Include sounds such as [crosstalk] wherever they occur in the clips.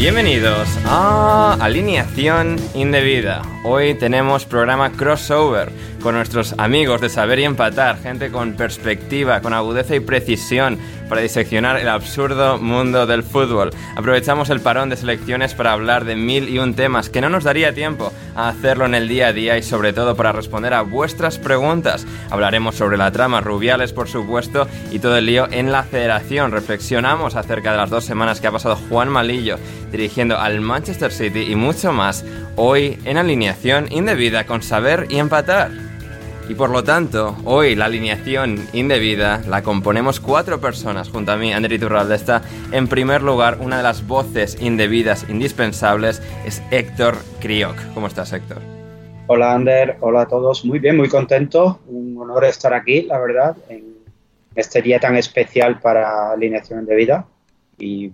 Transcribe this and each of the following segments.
Bienvenidos a Alineación Indebida. Hoy tenemos programa crossover con nuestros amigos de Saber y Empatar, gente con perspectiva, con agudeza y precisión para diseccionar el absurdo mundo del fútbol. Aprovechamos el parón de selecciones para hablar de mil y un temas que no nos daría tiempo a hacerlo en el día a día y sobre todo para responder a vuestras preguntas. Hablaremos sobre la trama Rubiales, por supuesto, y todo el lío en la federación. Reflexionamos acerca de las dos semanas que ha pasado Juan Malillo dirigiendo al Manchester City y mucho más hoy en alineación indebida con saber y empatar. Y por lo tanto, hoy la alineación indebida la componemos cuatro personas junto a mí, André Iturralde. Está en primer lugar una de las voces indebidas indispensables, es Héctor Crioc. ¿Cómo estás, Héctor? Hola, Ander. Hola a todos. Muy bien, muy contento. Un honor estar aquí, la verdad, en este día tan especial para alineación indebida. Y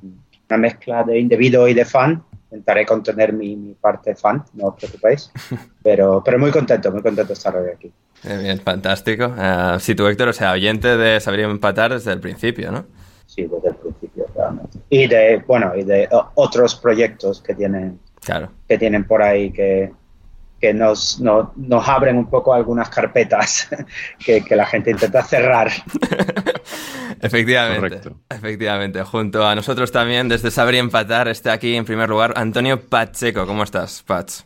una mezcla de indebido y de fan. Intentaré contener mi, mi parte fan, no os preocupéis. [laughs] Pero, pero muy contento, muy contento de estar hoy aquí. Bien, bien fantástico. Uh, si tú, Héctor, o sea, oyente de Saber Empatar desde el principio, ¿no? Sí, desde el principio, realmente. Y de, bueno, y de otros proyectos que tienen, claro. que tienen por ahí que, que nos, no, nos abren un poco algunas carpetas [laughs] que, que la gente intenta cerrar. [laughs] efectivamente, Correcto. efectivamente. Junto a nosotros también, desde Saber y Empatar, está aquí en primer lugar Antonio Pacheco. ¿Cómo estás, Pach?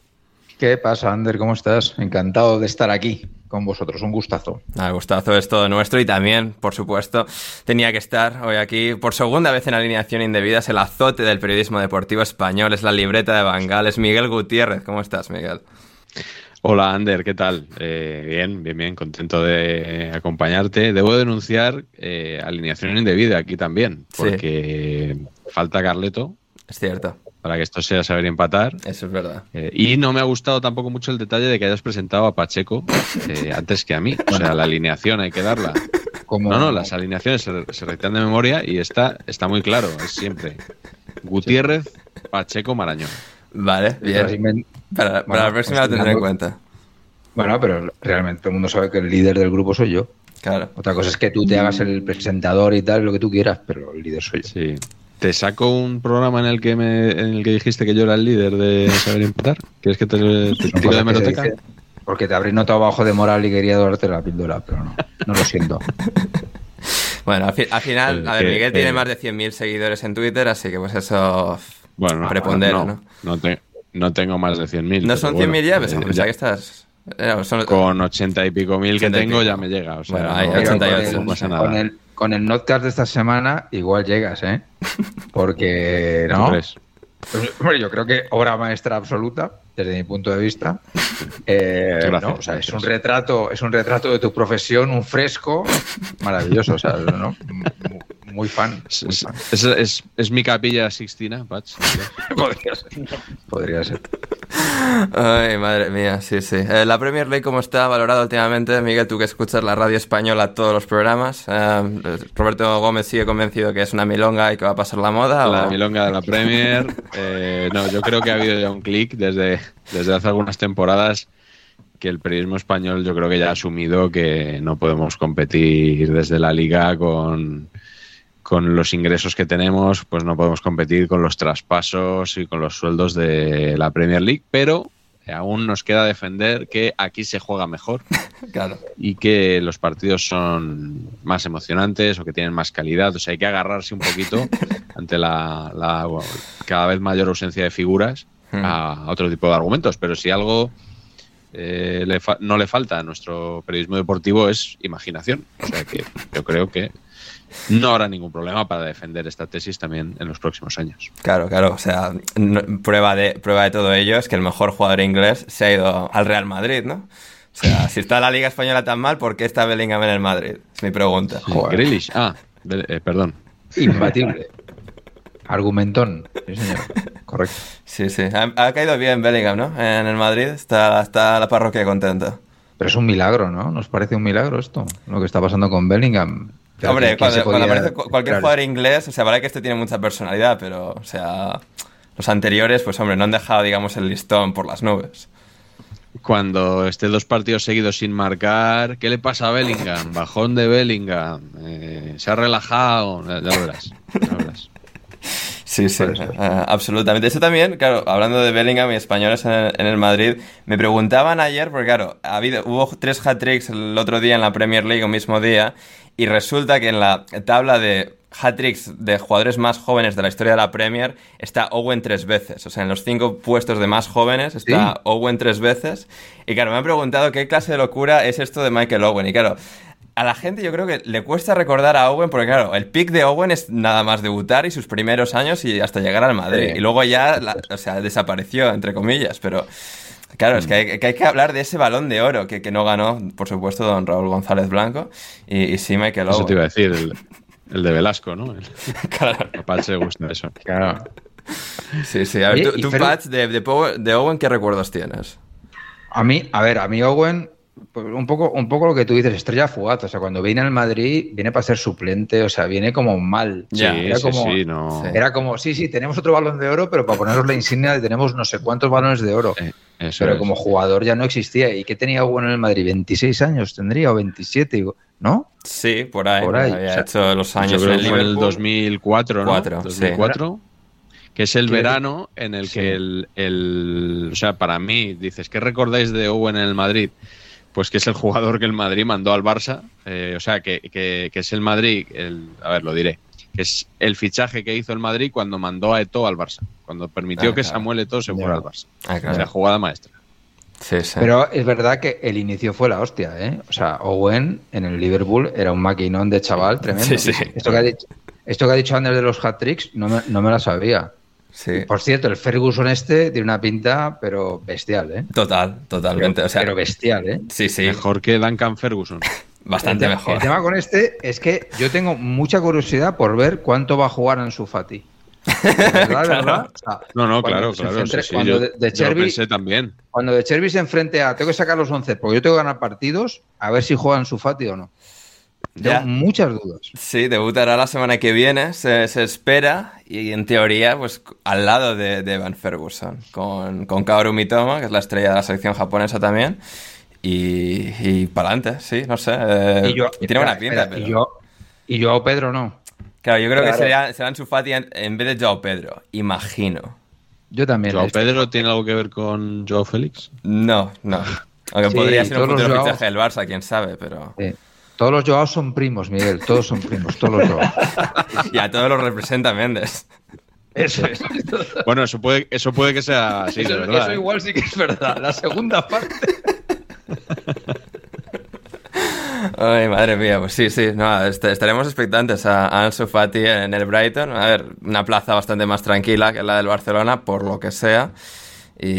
¿Qué pasa, Ander? ¿Cómo estás? Encantado de estar aquí con vosotros. Un gustazo. El ah, gustazo es todo nuestro y también, por supuesto, tenía que estar hoy aquí por segunda vez en alineación indebida. Es el azote del periodismo deportivo español, es la libreta de Bangal, es Miguel Gutiérrez. ¿Cómo estás, Miguel? Hola, Ander, ¿qué tal? Eh, bien, bien, bien, contento de acompañarte. Debo denunciar eh, alineación indebida aquí también, porque sí. falta Carleto. Es cierto. Para que esto sea saber empatar. Eso es verdad. Eh, y no me ha gustado tampoco mucho el detalle de que hayas presentado a Pacheco eh, antes que a mí. O sea, la alineación hay que darla. ¿Cómo? No, no, las alineaciones se, se recitan de memoria y está, está muy claro, es siempre. Gutiérrez, Pacheco, Marañón. Vale, bien. Para, para bueno, la próxima lo tendré en cuenta. Bueno, pero realmente todo el mundo sabe que el líder del grupo soy yo. Claro. Otra cosa es que tú te hagas el presentador y tal, lo que tú quieras, pero el líder soy yo. Sí. ¿Te saco un programa en el que me, en el que dijiste que yo era el líder de saber empatar? ¿Quieres que te, te tiro de meroteca? Porque te habréis notado bajo de moral y quería darte la píldora, pero no, no lo siento. [laughs] bueno, al, fi al final, a ver, Miguel eh, tiene más de 100.000 seguidores en Twitter, así que pues eso bueno, prepondera, no, ¿no? No, te, no tengo más de 100.000. ¿No son 100.000 bueno, ya? Pues, eh, ya que estás... Eh, son... Con 80 y pico mil que tengo ya me llega. O sea, bueno, hay no, 88. No pasa nada. Con el, con el notcast de esta semana igual llegas, ¿eh? Porque, [laughs] ¿no? Pues, yo creo que obra maestra absoluta, desde mi punto de vista. Eh, es un retrato, es un retrato de tu profesión, un fresco maravilloso, o sea, ¿no? Muy fan. Es, mi capilla Sixtina, Patch. [laughs] Podría ser. Podría ser. Ay, madre mía, sí, sí. Eh, la Premier League, ¿cómo está valorada últimamente? Miguel, tú que escuchas la radio española todos los programas. Eh, Roberto Gómez sigue convencido que es una milonga y que va a pasar la moda. La milonga de la Premier. Eh, no, yo creo que ha habido ya un clic desde, desde hace algunas temporadas que el periodismo español yo creo que ya ha asumido que no podemos competir desde la liga con con los ingresos que tenemos, pues no podemos competir con los traspasos y con los sueldos de la Premier League, pero aún nos queda defender que aquí se juega mejor [laughs] y que los partidos son más emocionantes o que tienen más calidad. O sea, hay que agarrarse un poquito [laughs] ante la, cada vez mayor ausencia de figuras hmm. a otro tipo de argumentos. Pero si algo eh, no le falta a nuestro periodismo deportivo es imaginación. O sea, que yo creo que no habrá ningún problema para defender esta tesis también en los próximos años. Claro, claro. O sea, prueba, de, prueba de todo ello es que el mejor jugador inglés se ha ido al Real Madrid, ¿no? O sea, si está la Liga Española tan mal, ¿por qué está Bellingham en el Madrid? Es mi pregunta. Grealish. Ah, eh, perdón. Imbatible. Argumentón. Sí, señor. Correcto. Sí, sí. Ha, caído bien Bellingham, ¿no? En el Madrid está, está la parroquia contenta. Pero es un milagro, ¿no? ¿Nos parece un milagro esto? Lo que está pasando con Bellingham. Hombre, cuando, aparece cualquier jugador inglés, o sea, vale que este tiene mucha personalidad, pero, o sea, los anteriores, pues hombre, no han dejado, digamos, el listón por las nubes. Cuando esté dos partidos seguidos sin marcar, ¿qué le pasa a Bellingham? Bajón de Bellingham, eh, se ha relajado, ya, lo verás. Sí, sí, eh, absolutamente. Eso también, claro, hablando de Bellingham y españoles en el, Madrid, me preguntaban ayer, porque claro, ha habido, hubo tres hat-tricks el otro día en la Premier League, el mismo día, y resulta que en la tabla de hat-tricks de jugadores más jóvenes de la historia de la Premier está Owen tres veces. O sea, en los cinco puestos de más jóvenes está Owen tres veces. Y claro, me han preguntado qué clase de locura es esto de Michael Owen. Y claro, a la gente yo creo que le cuesta recordar a Owen porque claro, el pick de Owen es nada más debutar y sus primeros años y hasta llegar al Madrid. Y luego ya, o sea, desapareció, entre comillas, pero... Claro, es que hay, que hablar de ese balón de oro que, no ganó, por supuesto, don Raúl González Blanco y, sí Michael Owen. Eso te iba a decir, el, de Velasco, ¿no? [laughs] claro. A Patch le gusta eso. Claro. Sí, sí. A ver, tú, Patch, de, de Owen, ¿qué recuerdos tienes? A mí, a ver, a mí Owen pues un poco, un poco lo que tú dices, estrella fugaz. O sea, cuando viene al Madrid, viene para ser suplente, o sea, viene como mal. Sí, era sí, como, sí, no. Era como, sí, sí, tenemos otro balón de oro, pero para ponernos la insignia tenemos no sé cuántos balones de oro. pero como jugador ya no existía. ¿Y qué tenía bueno en el Madrid? ¿26 años tendría o 27? ¿No? Sí, por ahí. Por ahí. Había hecho los años en el fue el 2004, ¿no? 2004. Que es el verano en el que el, el. O sea, para mí, dices, ¿qué recordáis de Owen en el Madrid? Pues que es el jugador que el Madrid mandó al Barça, eh, o sea, que, que, es el Madrid, el, a ver, lo diré, que es el fichaje que hizo el Madrid cuando mandó a Eto al Barça, cuando permitió ah, que Samuel Eto se fuera al Barça. Ah, o sea, jugada maestra. Sí, sí. Pero es verdad que el inicio fue la hostia, ¿eh? O sea, Owen en el Liverpool era un maquinón de chaval tremendo. Sí, sí. Esto que ha dicho, esto que ha dicho Ander de los hat-tricks no me, no me la sabía. Por cierto, el Ferguson este tiene una pinta, pero bestial, ¿eh? Total, totalmente. Pero, bestial, ¿eh? Sí, sí. Mejor que Duncan Ferguson. [laughs] Bastante mejor. El tema con este es que yo tengo mucha curiosidad por ver cuánto va a jugar en su Fati. [laughs] no, no, claro, claro. cuando de, Cherby, también. Cuando de Cherby se enfrente a tengo que sacar los 11 porque yo tengo que ganar partidos, a ver si juegan su Fati o no. Tengo muchas dudas. Sí, debutará la semana que viene, se, espera, y en teoría, pues al lado de, de Evan Ferguson, con, con Kaoru Mitoma, que es la estrella de la selección japonesa también, y, y para adelante, sí, no sé. Eh, y, tiene buena pinta. pero... y, yo, y Joao Pedro no. Claro, yo creo que sería, será su Fati en, vez de Joao Pedro, imagino. Yo también. ¿Joao Pedro tiene algo que ver con Joao Félix? No, no. [laughs] Aunque podría ser un futuro fichaje del Barça, quién sabe, pero... Todos los Joao son primos, Miguel, todos son primos, todos los Joao. [laughs] y a todos los representa Méndez. Eso es. [laughs] Bueno, eso puede, eso puede que sea así, eso, de verdad. Eso ¿eh? igual sí que es verdad. La segunda parte. [laughs] Ay, madre mía, pues sí, sí, no, estaremos expectantes a, Ansu Fati en el Brighton. A ver, una plaza bastante más tranquila que la del Barcelona, por lo que sea. [laughs]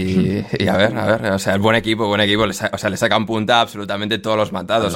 Y, a ver, a ver, o sea, el buen equipo, buen equipo, o sea, le sacan punta absolutamente todos los matados.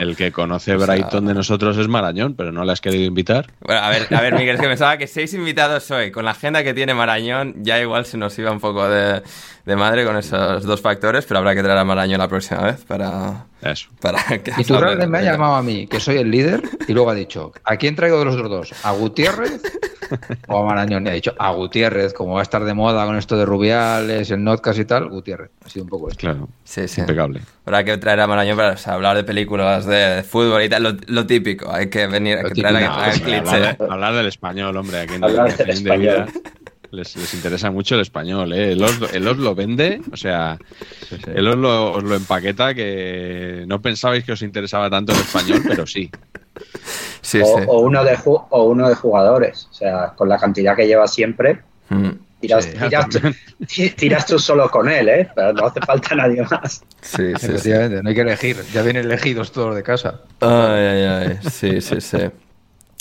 el que conoce Brighton de nosotros es Marañón, pero no le has querido invitar. Bueno, a ver, a ver, Miguel, es que [laughs] pensaba que seis invitados hoy, con la agenda que tiene Marañón, ya igual se nos iba un poco de, de madre con esos dos factores, pero habrá que traer a Marañón la próxima vez para, Eso. para que... Y tú me ha llamado a mí, que soy el líder, y luego ha dicho, ¿a quién traigo de los otros dos? ¿A Gutiérrez [laughs] o a Marañón? Y ha dicho, a Gutiérrez, como va a estar de moda con esto de Rubiales, el Notcast y tal, Gutiérrez. Ha sido un poco esto. Claro, sí, sí. impecable. Habrá que traer a Marañón para hablar de películas de, fútbol y tal, lo, típico. Hay que venir, hay que traer a, hablar, hablar, del español, hombre. Aquí en hablar del español. Les, interesa mucho el español, ¿eh? El os, lo vende, o sea, el os lo, empaqueta que no pensabais que os interesaba tanto el español, pero sí. Sí, o, uno de o uno de jugadores, o sea, con la cantidad que lleva siempre, mm. tiras, tiras, tú solo con él, ¿eh? Pero no hace falta nadie más. Sí, sí, no hay que elegir, ya vienen elegidos todos de casa. Ay, ay, ay, sí, sí, sí.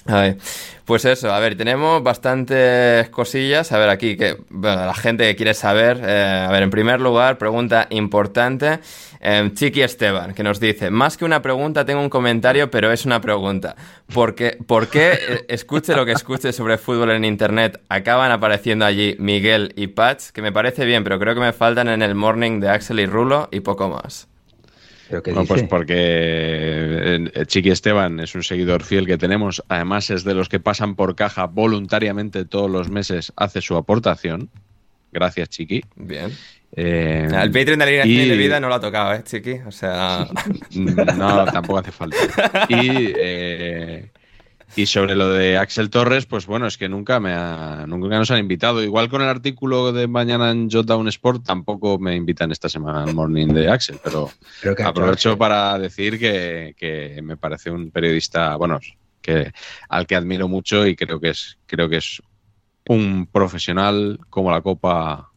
Ay, pues eso, a ver, tenemos bastantes cosillas. A ver, aquí que bueno, la gente que quiere saber. Eh, a ver, en primer lugar, pregunta importante. Eh, Chiqui Esteban, que nos dice: Más que una pregunta, tengo un comentario, pero es una pregunta. ¿Por qué, por qué eh, escuche lo que escuche sobre fútbol en internet, acaban apareciendo allí Miguel y Patch? Que me parece bien, pero creo que me faltan en el morning de Axel y Rulo y poco más no, pues porque eh, Chiqui Esteban es un seguidor fiel que tenemos. Además, es de los que pasan por caja voluntariamente todos los meses, hace su aportación. Gracias, Chiqui. Bien. Eh, el Patreon de la línea de vida no lo ha tocado, ¿eh, Chiqui? O sea. [laughs] no, tampoco hace falta. Y. Eh, y sobre lo de Axel Torres, pues bueno, es que nunca me nunca nos han invitado. Igual con el artículo de mañana en Jotdown Sport tampoco me invitan esta semana al morning de Axel, pero aprovecho para decir que, me parece un periodista, bueno, que al que admiro mucho y creo que es creo que es un profesional como la copa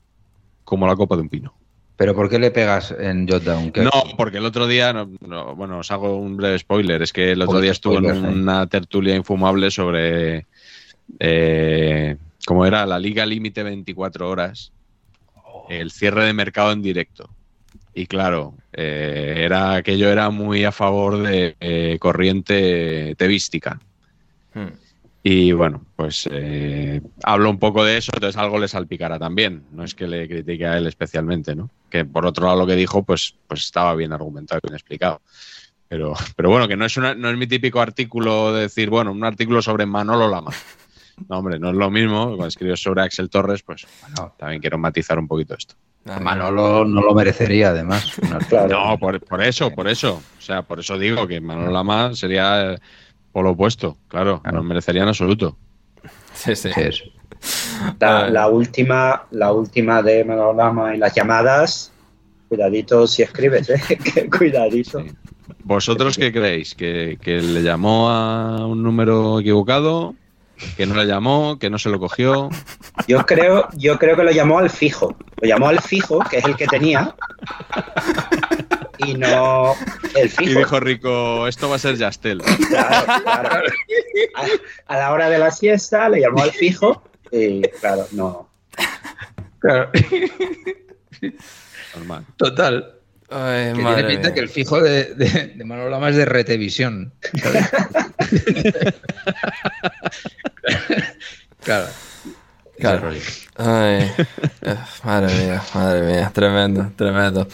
como la copa de un pino. ¿Pero por qué le pegas en Jotdown? No, porque el otro día, bueno, os hago un breve spoiler, es que el otro día estuvo en una tertulia infumable sobre eh, cómo era la Liga Límite 24 horas, el cierre de mercado en directo. Y claro, eh, era aquello era muy a favor de eh, corriente tevística. Hmm. Y bueno, pues eh, hablo un poco de eso, entonces algo le salpicará también. No es que le critique a él especialmente, ¿no? Que por otro lado lo que dijo, pues, pues estaba bien argumentado, bien explicado. Pero, pero bueno, que no es, una, no es mi típico artículo de decir, bueno, un artículo sobre Manolo Lama. No, hombre, no es lo mismo. Cuando escribo sobre Axel Torres, pues bueno, también quiero matizar un poquito esto. Manolo no lo merecería, además. No, por, por, eso, por eso. O sea, por eso digo que Manolo Lama sería por lo opuesto, claro, nos merecería en absoluto. Sí, sí. La, última, la última de Manolama y las llamadas, cuidadito si escribes, ¿eh? [laughs] cuidadito. ¿Vosotros qué creéis? ¿Que, le llamó a un número equivocado? ¿Que no le llamó? ¿Que no se lo cogió? Yo creo, yo creo que lo llamó al fijo. Lo llamó al fijo, que es el que tenía y no el fijo. Y dijo Rico, esto va a ser Yastel. Claro, claro. A, la hora de la siesta le llamó al fijo claro, no. Claro. [laughs] Normal. Total. Ay, que tiene pinta que el fijo de, de, de Manolo Lama es de Retevisión. [laughs] claro. Claro. Ay, [laughs] eh, madre mía, madre mía, tremendo, tremendo.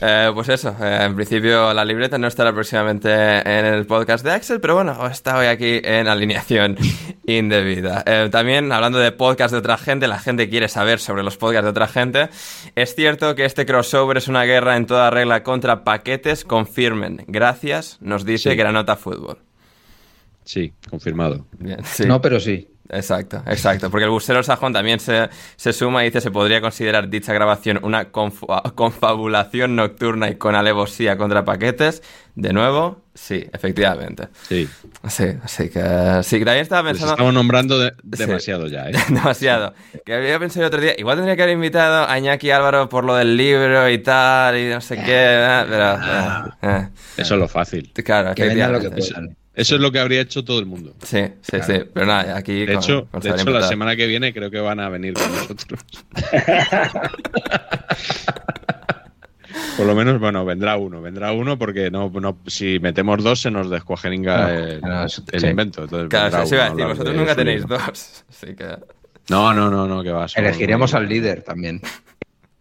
Eh, pues eso, eh, en principio la libreta no estará próximamente en el podcast de Axel, pero bueno, está hoy aquí en alineación [laughs] indebida. también, hablando de podcast de otra gente, la gente quiere saber sobre los podcasts de otra gente. Es cierto que este crossover es una guerra en toda regla contra paquetes, confirmen. Gracias, nos dice Granota Fútbol. Sí, confirmado. No, pero sí. Exacto, exacto. Porque el busero sajón también se, suma y dice se podría considerar dicha grabación una confabulación nocturna y con alevosía contra paquetes. De nuevo, sí, efectivamente. Sí. Sí, así que sí, también estaba pues pensando. estamos nombrando demasiado ya, ¿eh? [laughs] demasiado. Que había pensado el otro día, igual tendría que haber invitado a Iñaki Álvaro por lo del libro y tal, y no sé qué, ¿eh? pero. Eh, eh. Eso es lo fácil. Claro, que lo que eso es lo que habría hecho todo el mundo. Sí, sí, sí. Pero nada, aquí. De hecho, de hecho la semana que viene creo que van a venir con nosotros. [laughs] Por lo menos, bueno, vendrá uno, vendrá uno porque no, no si metemos dos se nos descuajeringa el, invento. Entonces, claro, sí, iba a decir, vosotros nunca tenéis dos, así que... No, no, no, no, que va. Elegiremos al líder también.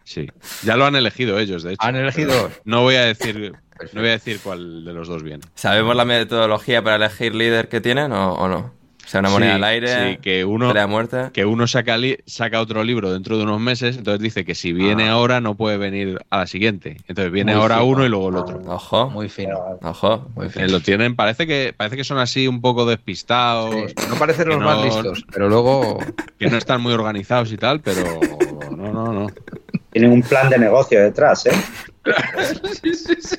Sí, ya lo han elegido ellos, de hecho. ¿Han elegido? No voy a decir no voy a decir cuál de los dos viene. ¿Sabemos la metodología para elegir líder que tienen o, no? O sea, una moneda al aire, sí, que uno, muerte. Que uno saca, saca otro libro dentro de unos meses, entonces dice que si viene ah. ahora no puede venir a la siguiente. Entonces viene ahora uno y luego el otro. Ojo. Muy fino. Ojo. Muy fino. lo tienen, parece que, parece que son así un poco despistados. No parecen los más listos, pero luego. [laughs] Que no están muy organizados y tal, pero no, no, no. Tienen un plan de negocio detrás, ¿eh? Sí, sí, sí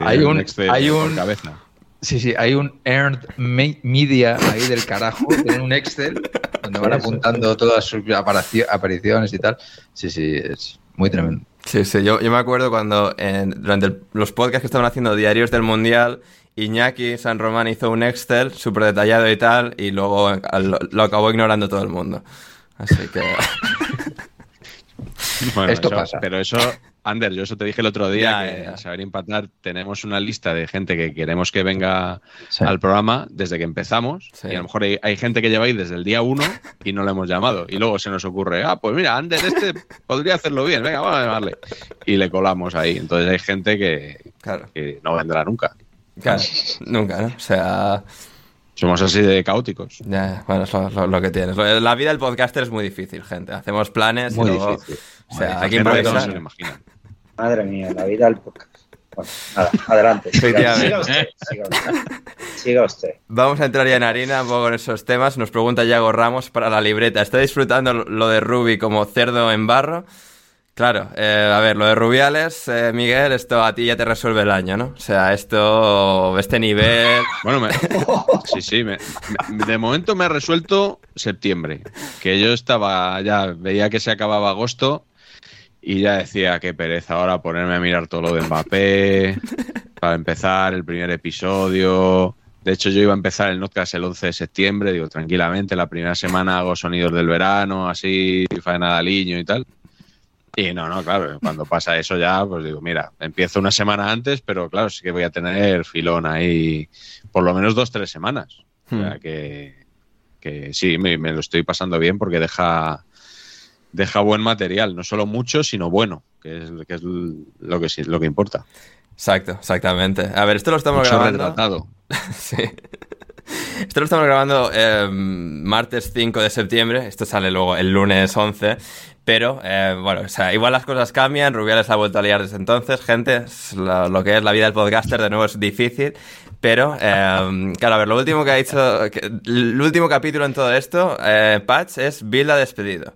hay un, hay un cabeza. Sí, sí, hay un earned media ahí del carajo, [laughs] tienen un Excel donde van apuntando todas sus apariciones y tal. Sí, sí, es muy tremendo. Sí, sí, yo, yo me acuerdo cuando durante los podcasts que estaban haciendo diarios del Mundial, Iñaki San Román hizo un Excel súper detallado y tal, y luego lo, acabó ignorando todo el mundo. Así que... [laughs] [laughs] Esto pasa. Pero eso Ander, yo eso te dije el otro día, que a saber empatar tenemos una lista de gente que queremos que venga al programa desde que empezamos y a lo mejor hay, gente que lleva ahí desde el día uno y no le hemos llamado y luego se nos ocurre, ah, pues mira, Ander este podría hacerlo bien, venga, vamos a llamarle y le colamos ahí. Entonces hay gente que, no vendrá nunca. Claro, nunca, ¿no? O sea... Somos así de caóticos. Ya, bueno, es lo, que tienes. La vida del podcaster es muy difícil, gente. Hacemos planes y luego... O sea, aquí improvisar. Madre mía, la vida del podcast. Bueno, nada, adelante. [laughs] Siga, usted, siga usted, Vamos a entrar ya en harina un poco en esos temas. Nos pregunta Yago Ramos para la libreta. ¿Está disfrutando lo de Ruby como cerdo en barro? Claro, eh, a ver, lo de Rubiales, eh, Miguel, esto a ti ya te resuelve el año, ¿no? O sea, esto, este nivel... [laughs] Bueno, sí, sí, de momento me ha resuelto septiembre, que yo estaba, ya veía que se acababa agosto y ya decía, qué pereza ahora ponerme a mirar todo lo de Mbappé, para empezar el primer episodio. De hecho, yo iba a empezar el podcast el 11 de septiembre, digo, tranquilamente, la primera semana hago sonidos del verano, así, faena de liño y tal. Y no, no, claro, cuando pasa eso ya, pues digo, mira, empiezo una semana antes, pero claro, sí que voy a tener filón ahí por lo menos dos, tres semanas. O sea, hmm. que, que sí, me, me, lo estoy pasando bien porque deja, deja buen material, no solo mucho, sino bueno, que es, que es lo, que, lo que importa. Exacto, exactamente. A ver, esto lo estamos grabando. [laughs] sí. Esto lo estamos grabando eh, martes 5 de septiembre. Esto sale luego el lunes 11. Pero, eh, bueno, o sea, igual las cosas cambian. Rubiales ha vuelto a liar desde entonces. Gente, lo, que es la vida del podcaster de nuevo es difícil. Pero, eh, claro, a ver, lo último que ha dicho, el último capítulo en todo esto, Patch, es Bill ha despedido.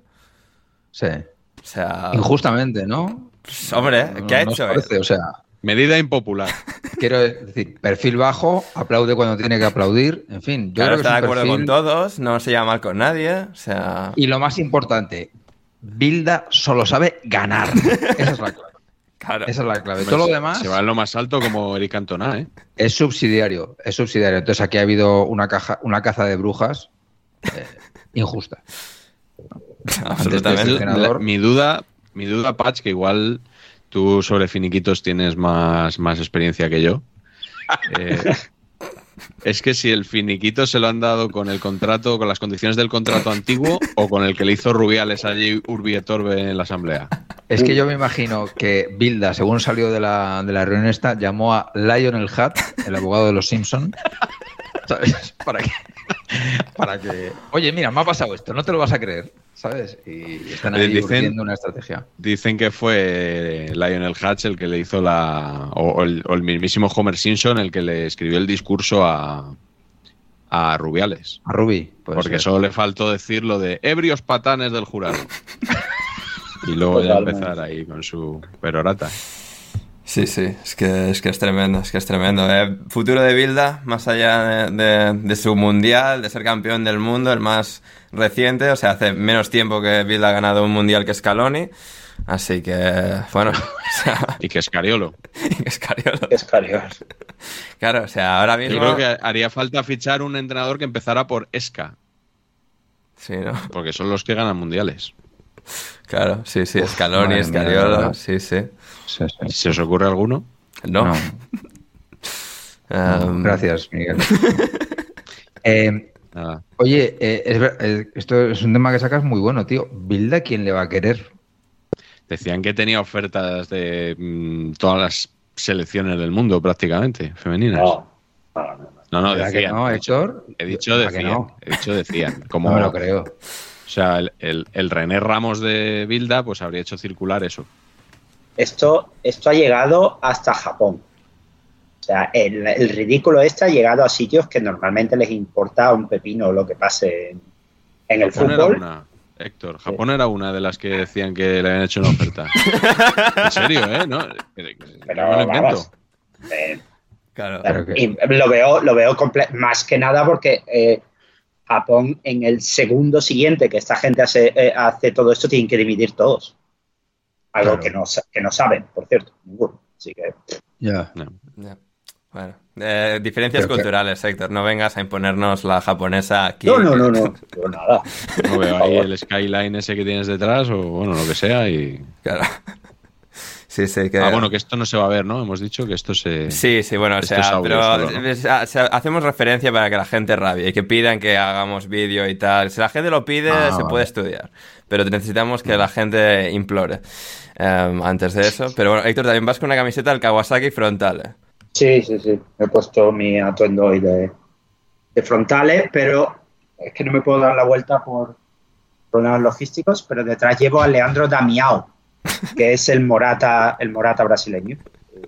Sí. O sea. Injustamente, ¿no? Pues, hombre, ¿qué ha hecho? o sea. Medida impopular. [laughs] Quiero decir, perfil bajo, aplaude cuando tiene que aplaudir, en fin. Yo creo que está de acuerdo con todos, no se llama mal con nadie, o sea... Y lo más importante, Bilda solo sabe ganar. [laughs] Esa es la clave. Claro. Esa es la clave. Todo lo demás... Se va en lo más alto como Eric Cantona, ¿eh? Es subsidiario, es subsidiario. Entonces aquí ha habido una, caja, una caza de brujas eh, injusta. Absolutamente. mi duda, mi duda, Patch, que igual tú sobre finiquitos tienes más, más experiencia que yo. [laughs] Eh, es que si el finiquito se lo han dado con el contrato, con las condiciones del contrato antiguo o con el que le hizo Rubiales allí Urbi en la asamblea. Es que yo me imagino que Bilda, según salió de la, de la reunión esta, llamó a Lionel Hutt, el abogado de los Simpson, ¿sabes? [laughs] Para que [laughs] para que, oye, mira, me ha pasado esto, no te lo vas a creer, ¿sabes? Y están ahí dicen, una estrategia. Dicen que fue Lionel Hatch el que le hizo la, o, el, mismísimo Homer Simpson el que le escribió el discurso a, a Rubiales. A Rubi. Porque solo le faltó decir lo de ebrios patanes del jurado. [laughs] y luego ya empezar ahí con su perorata. Sí, sí, es que es, que es tremendo, es que es tremendo. Eh, futuro de Bilda, más allá de, su mundial, de ser campeón del mundo, el más reciente, o sea, hace menos tiempo que Bilda ha ganado un mundial que Scaloni. Así que, bueno. [laughs] y que Escariolo. [laughs] y que Escariolo. Escariolo. Claro, o sea, ahora mismo. Yo creo que haría falta fichar un entrenador que empezara por Esca. Sí, ¿no? Porque son los que ganan mundiales. Claro, sí, sí, Scaloni, Escariolo, sí, sí. ¿Se os ocurre alguno? No. [laughs] Em, gracias, Miguel. [laughs] Eh, oye, eh, eh, esto es un tema que sacas muy bueno, tío. ¿Bilda quién le va a querer? Decían que tenía ofertas de mm, todas las selecciones del mundo prácticamente, femeninas. No, no, no, decían. No, Héctor. He dicho decían. He dicho decían. [laughs] Como, no me lo creo. O sea, el, el René Ramos de Bilda pues habría hecho circular eso. Esto, esto ha llegado hasta Japón. O sea, el, ridículo este ha llegado a sitios que normalmente les importa un pepino lo que pase en, el fútbol. Héctor, Japón era una de las que decían que le habían hecho una oferta. [laughs] en serio, ¿eh? No, Pero, vamos, eh, claro. Y lo veo, lo veo más que nada porque eh, Japón en el segundo siguiente que esta gente hace, eh, hace todo esto tienen que dividir todos. Algo que, no, que no saben, por cierto, ninguno. Así que. Ya. Bueno, diferencias culturales, Héctor. No vengas a imponernos la japonesa aquí. No, no, no, no. [laughs] nada. No veo ahí el skyline ese que tienes detrás o bueno, lo que sea y. Claro. Sí, sí, que... Ah, bueno, que esto no se va a ver, ¿no? Hemos dicho que esto se... Sí, sí, bueno, o sea, pero hacemos referencia para que la gente rabie y que pidan que hagamos vídeo y tal. Si la gente lo pide, ah, se puede estudiar, pero necesitamos que la gente implore. Em, antes de eso. Pero bueno, Héctor, también vas con una camiseta del Kawasaki frontales. Sí, sí, sí. He puesto mi atuendo hoy de, frontales, pero es que no me puedo dar la vuelta por problemas logísticos, pero detrás llevo a Leandro Damiao, que es el Morata, el Morata brasileño.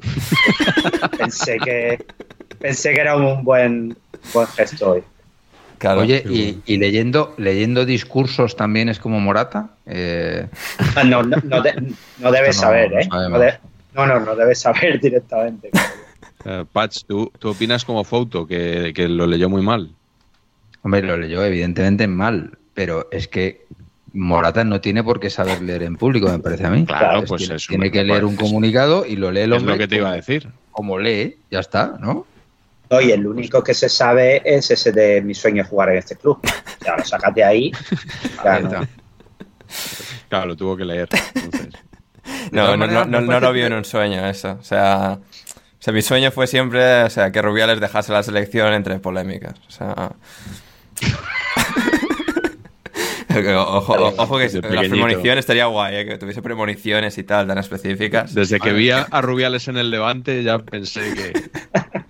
[laughs] pensé que pensé que era un buen, buen gesto hoy. Oye, y, leyendo, leyendo discursos también es como Morata. Eh... No, no, no, no debes saber, [laughs] ¿eh? No, no, no, debes saber directamente. Uh, Patch, ¿tú, ¿tú, opinas como Foto que, que lo leyó muy mal? Hombre, lo leyó evidentemente mal, pero es que Morata no tiene por qué saber leer en público, me parece a mí. Claro, pues tiene, tiene que leer un comunicado y lo lee el hombre. Es lo que te iba a decir. Como lee, ya está, ¿no? y el único que se sabe es ese de mi sueño jugar en este club. Ya lo sacas de ahí. [laughs] Claro, lo tuvo que leer. [laughs] No, no, no, no, no, lo vio en un sueño eso. O sea, o sea, mi sueño fue siempre o sea, que Rubiales dejase la selección entre polémicas. O sea... [laughs] ojo, ojo, que la premonición estaría guay, ¿eh? que tuviese premoniciones y tal, tan específicas. Desde que vi a Rubiales en el Levante ya pensé que... [laughs]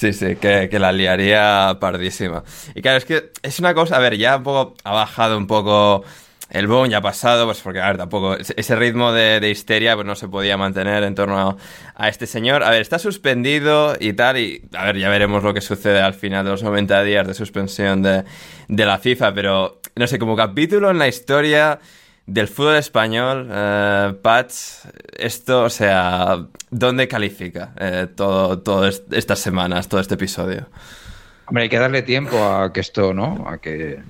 Sí, sí, que, la liaría pardísima. Y claro, es que es una cosa, a ver, ya un poco ha bajado un poco el boom, ya ha pasado, pues porque, a ver, tampoco, ese ritmo de, histeria pues no se podía mantener en torno a, este señor. A ver, está suspendido y tal, y a ver, ya veremos lo que sucede al final de los 90 días de suspensión de, de la FIFA, pero, no sé, como capítulo en la historia del fútbol español, eh, Pats, esto, o sea, ¿dónde califica eh, todo, todas estas semanas, todo este episodio? Hombre, hay que darle tiempo a que esto, ¿no? A que.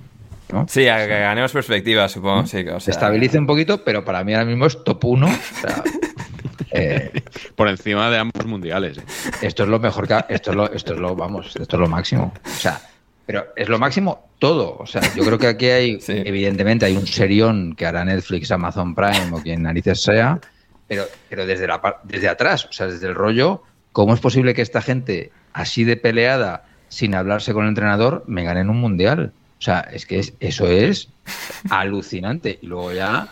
Sí, a que ganemos perspectiva, supongo. Sí, Se estabilice un poquito, pero para mí ahora mismo es top 1. [laughs] Eh, Por encima de ambos mundiales. Esto es lo mejor que. Esto es lo, esto es lo, vamos, esto es lo máximo. O sea, pero es lo máximo todo. O sea, yo creo que aquí hay, [laughs] evidentemente, hay un serión que hará Netflix, Amazon Prime o quien narices sea, pero, pero desde, la, desde atrás, o sea, desde el rollo, ¿cómo es posible que esta gente así de peleada, sin hablarse con el entrenador, me ganen un mundial? O sea, es que eso es alucinante. Y luego ya,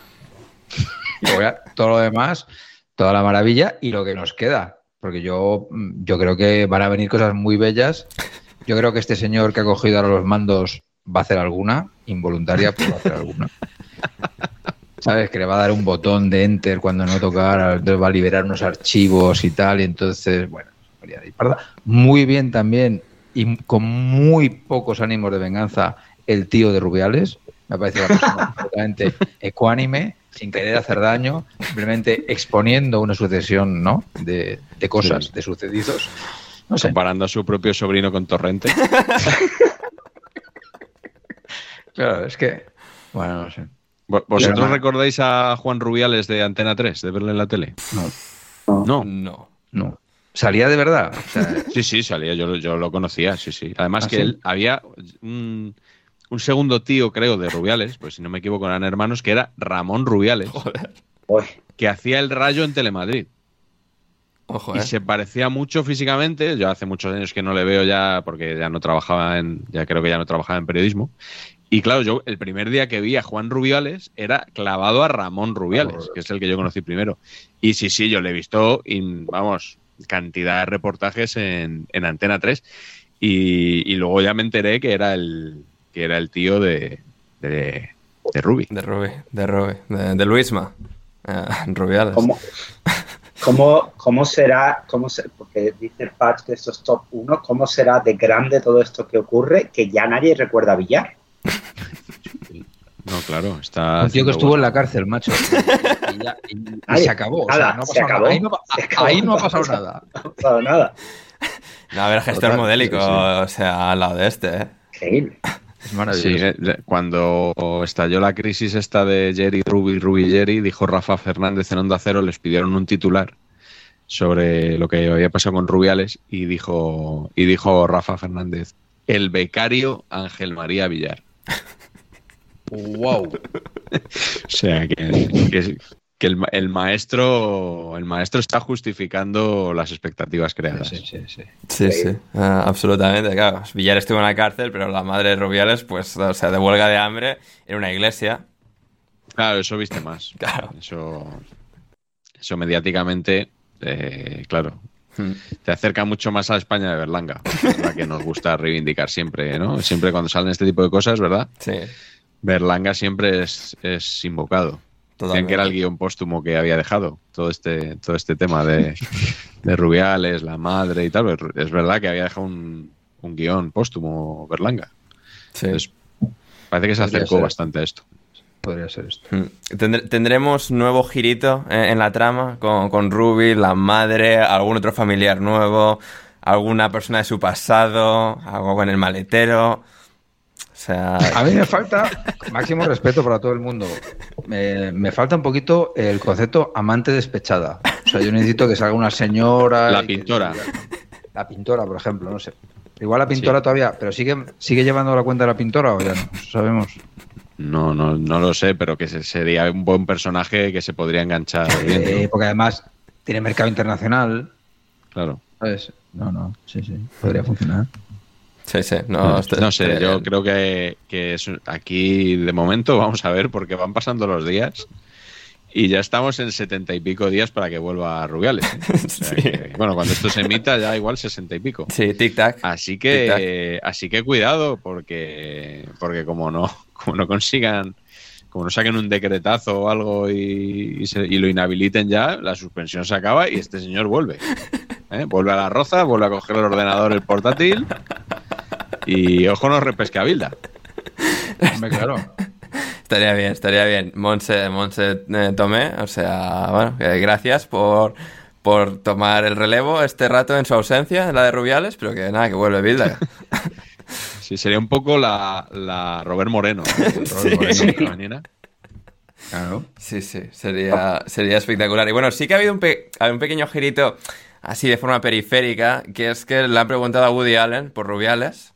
todo lo demás, toda la maravilla y lo que nos queda. Porque yo, yo creo que van a venir cosas muy bellas Yo creo que este señor que ha cogido ahora los mandos va a hacer alguna, involuntaria, pero va a hacer alguna. ¿Sabes? Que le va a dar un botón de enter cuando no tocar, va a liberar unos archivos y tal, y entonces, bueno, muy bien también y con muy pocos ánimos de venganza el tío de Rubiales. Me parece una persona [laughs] absolutamente ecuánime, sin querer hacer daño, simplemente exponiendo una sucesión ¿no? de, cosas, de sucedidos. No sé. Comparando a su propio sobrino con Torrente. [laughs] claro, es que. Bueno, no sé. ¿Vosotros recordáis a Juan Rubiales de Antena 3, de verle en la tele? No. No. No. no. ¿Salía de verdad? sí, sí, salía, yo, yo lo conocía, sí, sí. Además ¿Ah, que él había un, segundo tío, creo, de Rubiales, pues si no me equivoco, eran hermanos, que era Ramón Rubiales, que hacía el rayo en Telemadrid. y eh. se parecía mucho físicamente. Yo hace muchos años que no le veo ya, porque ya no trabajaba en, ya creo que ya no trabajaba en periodismo. Y claro, yo el primer día que vi a Juan Rubiales era clavado a Ramón Rubiales, que es el que yo conocí primero. Y sí, sí, yo le he visto, y, vamos, cantidad de reportajes en, Antena 3. Y, luego ya me enteré que era el, que era el tío de, de, de Ruby. De Ruby, de Ruby, de, Luisma. [laughs] Eh, Rubiales. ¿Cómo, cómo, será, cómo porque dice el patch de estos top 1, cómo será de grande todo esto que ocurre que ya nadie recuerda a Villar? No, claro, está. Un tío que estuvo en la cárcel, macho. Y, se acabó. Ahí, no, ha pasado nada. [laughs] No ha pasado nada. No, a ver, gestor modélico, o sea, al lado de este, ¿eh? Increíble. Es maravilloso. Eh, cuando estalló la crisis esta de Jerry, Ruby, Ruby, Jerry, dijo Rafa Fernández en Onda Cero, les pidieron un titular sobre lo que había pasado con Rubiales y dijo, y dijo Rafa Fernández, el becario Ángel María Villar. [laughs] ¡Wow! [laughs] o sea, que, el, maestro el maestro está justificando las expectativas creadas. Sí, sí, sí. Sí, sí, ah, absolutamente. Claro, Villar estuvo en la cárcel, pero la madre de Rubiales, pues, o sea, de huelga de hambre en una iglesia. Claro, eso viste más. [laughs] Claro. Eso, eso mediáticamente, eh, claro, te acerca mucho más a España de Berlanga, la que nos gusta reivindicar siempre, ¿no? Siempre cuando salen este tipo de cosas, ¿verdad? Sí. Berlanga siempre es, es invocado. Decían que era el guion póstumo que había dejado todo este, todo este tema de, Rubiales, la madre y tal. Es verdad que había dejado un, guion póstumo Berlanga. parece que se acercó bastante a esto. Podría ser esto. Hmm. Tendremos nuevo girito en, la trama con, con Ruby, la madre, algún otro familiar nuevo, alguna persona de su pasado, algo con el maletero sea... A mí me falta, máximo respeto para todo el mundo, me, falta un poquito el concepto amante despechada. O sea, yo necesito que salga una señora... La pintora. la pintora, por ejemplo, no sé. Igual la pintora todavía, pero sigue, sigue llevando la cuenta de la pintora o ya no, sabemos. No, no, no lo sé, pero que sería un buen personaje que se podría enganchar bien. porque además tiene mercado internacional. Claro. ¿Sabes? No, no, sí, sí, podría funcionar. Sí, sí, no, no sé, yo creo que, aquí de momento [laughs] vamos a ver porque van pasando los días y ya estamos en setenta y pico días para que vuelva a Rubiales. ¿eh? [laughs] bueno, cuando esto se emita ya igual sesenta y pico. Sí, tic tac. Así que, así que cuidado porque, porque como no, [laughs] como no consigan, como no saquen un decretazo o algo y, y lo inhabiliten ya, la suspensión se acaba y este señor vuelve. ¿eh? Vuelve a la roza, vuelve a coger el ordenador, el portátil y ojo no repesca Bilda. claro. Estaría bien, estaría bien. Monse, Monse eh, Tomé, o sea, bueno, gracias por, por tomar el relevo este rato en su ausencia, en la de Rubiales, pero que nada, que vuelve Bilda. [laughs] Sí, sería un poco la, la Robert Moreno. [laughs] Robert sí. Moreno Claro. Sí, sí, sería, sería espectacular. Y bueno, sí que ha habido un, un pequeño girito así de forma periférica, que es que le han preguntado a Woody Allen por Rubiales.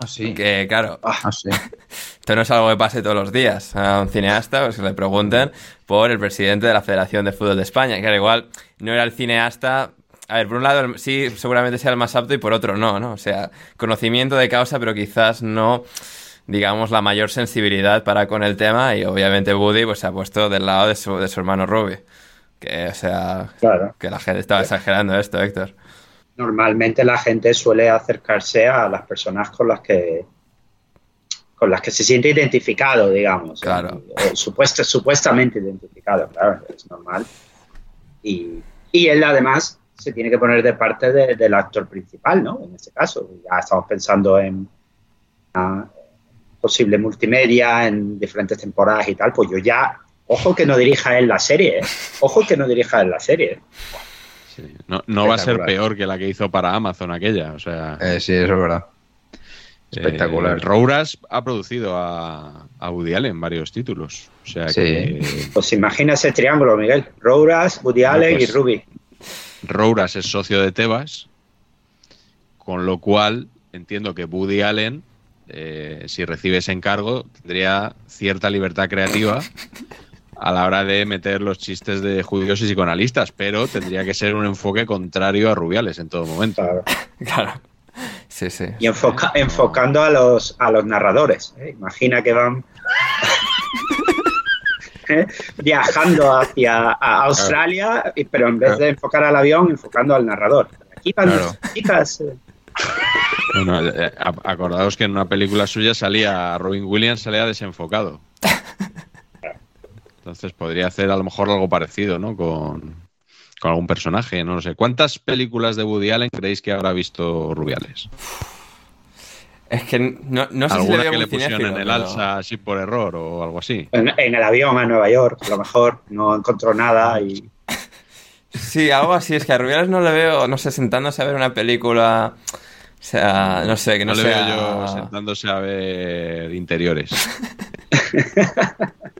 Ah, sí. Que, claro, ah, [laughs] esto no es algo que pase todos los días a un cineasta, pues que le pregunten por el presidente de la Federación de Fútbol de España, que al igual no era el cineasta... A ver, por un lado sí, seguramente sea el más apto y por otro no, ¿no? O sea, conocimiento de causa, pero quizás no digamos, la mayor sensibilidad para con el tema y obviamente Woody pues se ha puesto del lado de su, de su hermano Ruby. Que, o sea, que la gente estaba exagerando esto, Héctor. Normalmente la gente suele acercarse a las personas con las que con las que se siente identificado, digamos. Claro. supuestamente identificado, claro, es normal. Y, él además se tiene que poner de parte del actor principal, ¿no? En este caso, ya estamos pensando en posible multimedia, en diferentes temporadas y tal, pues yo ya, ojo que no dirija él la serie, ¿eh? ojo que no dirija él la serie. No, va a ser peor que la que hizo para Amazon aquella, o sea... Eh, sí, eso es verdad. Espectacular. Eh, ha producido a, a, Woody Allen varios títulos. O sea que... Pues imagina ese triángulo, Miguel. Rouras, Woody Allen y pues, Ruby. Rouras es socio de Tebas, con lo cual entiendo que Woody Allen, eh, si recibe ese encargo, tendría cierta libertad creativa a la hora de meter los chistes de judíos y psicoanalistas, pero tendría que ser un enfoque contrario a Rubiales en todo momento. Claro. [laughs] Sí, sí. Y enfocando a los, a los narradores. ¿eh? Imagina que van [laughs] ¿eh? viajando hacia Australia, pero en vez de enfocar al avión, enfocando al narrador. Aquí van chicas. Eh. Bueno, acordaos que en una película suya salía Robin Williams salía desenfocado. [laughs] Entonces podría hacer a lo mejor algo parecido, ¿no? Con, con algún personaje, no lo sé. ¿Cuántas películas de Woody Allen creéis que habrá visto Rubiales? Es que no, no sé ¿Alguna si le que le pusieron en el alza así por error o algo así? En, el avión a Nueva York, a lo mejor no encontró nada y... [laughs] Sí, algo así. Es que a Rubiales no le veo, no sé, sentándose a ver una película... O sea, no sé, que no, no le veo yo sentándose a ver interiores. [laughs]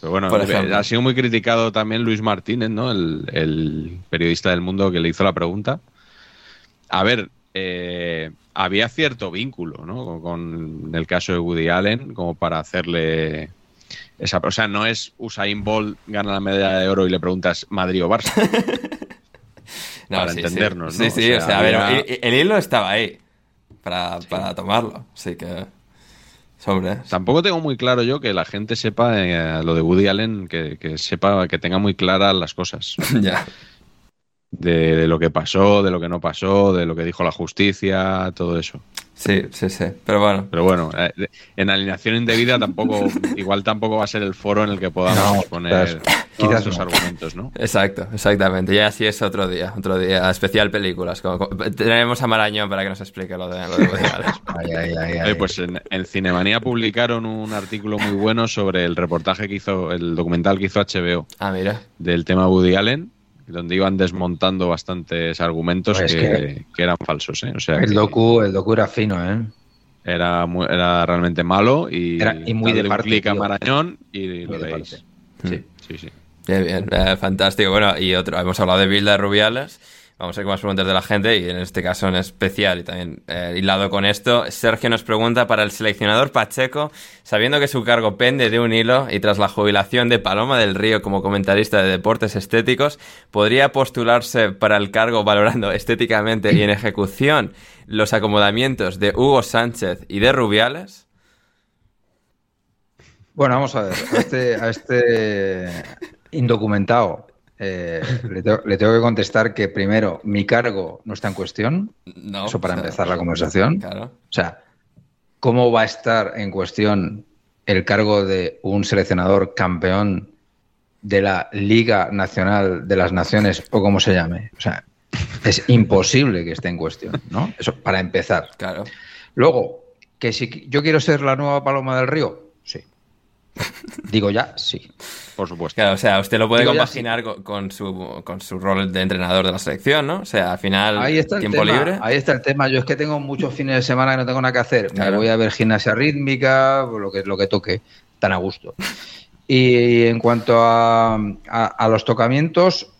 Pero bueno, ha sido muy criticado también Luis Martínez, ¿no? El, periodista del mundo que le hizo la pregunta. A ver, eh, había cierto vínculo, ¿no? Con el caso de Woody Allen, como para hacerle esa. O sea, no es Usain Bolt gana la medalla de oro y le preguntas Madrid o Barça. [laughs] para entendernos, sí. ¿no? Sí, sí, o sea, a ver, el, hilo estaba ahí para, para tomarlo, así que. Tampoco tengo muy claro yo que la gente sepa eh, lo de Woody Allen, que, que, sepa, que tenga muy claras las cosas. [laughs] ya de, lo que pasó, de lo que no pasó, de lo que dijo la justicia, todo eso. Sí, sí, sí. Pero bueno. Pero bueno, eh, en alineación indebida tampoco, [laughs] igual tampoco va a ser el foro en el que podamos poner quizás esos argumentos, ¿no? Exacto, exactamente. Ya así es otro día, otro día. Especial películas. tenemos a Marañón para que nos explique lo de, lo de [laughs] pues en, en, Cinemanía publicaron un artículo muy bueno sobre el reportaje que hizo, el documental que hizo HBO. Ah, mira. Del tema Woody Allen donde iban desmontando bastantes argumentos pues que, eran falsos. ¿eh? O sea, el, docu, el docu era fino, ¿eh? Era, era realmente malo y, era, y muy de parte, clic a Marañón y lo veis. Sí, sí, sí. Bien, bien, eh, fantástico. Bueno, y otro, hemos hablado de Bilda Rubiales Vamos a ver más preguntas de la gente y en este caso en especial y también eh, hilado con esto, Sergio nos pregunta para el seleccionador Pacheco, sabiendo que su cargo pende de un hilo y tras la jubilación de Paloma del Río como comentarista de deportes estéticos, ¿podría postularse para el cargo valorando [laughs] estéticamente y en ejecución los acomodamientos de Hugo Sánchez y de Rubiales? Bueno, vamos a ver, a este, a este indocumentado eh, le, tengo, que contestar que primero, mi cargo no está en cuestión. No, Eso para empezar la conversación. O sea, ¿cómo va a estar en cuestión el cargo de un seleccionador campeón de la Liga Nacional de las Naciones o como se llame? O sea, es imposible que esté en cuestión, ¿no? Eso para empezar. Claro. Luego, que si yo quiero ser la nueva Paloma del Río. Digo ya, sí. Por supuesto. Claro, o sea, usted lo puede compaginar con, su, con su rol de entrenador de la selección, ¿no? O sea, al final, ahí está el tiempo libre. Ahí está el tema. Yo es que tengo muchos fines de semana que no tengo nada que hacer. Me voy a ver gimnasia rítmica, lo que, lo que toque, tan a gusto. Y en cuanto a, a, los tocamientos,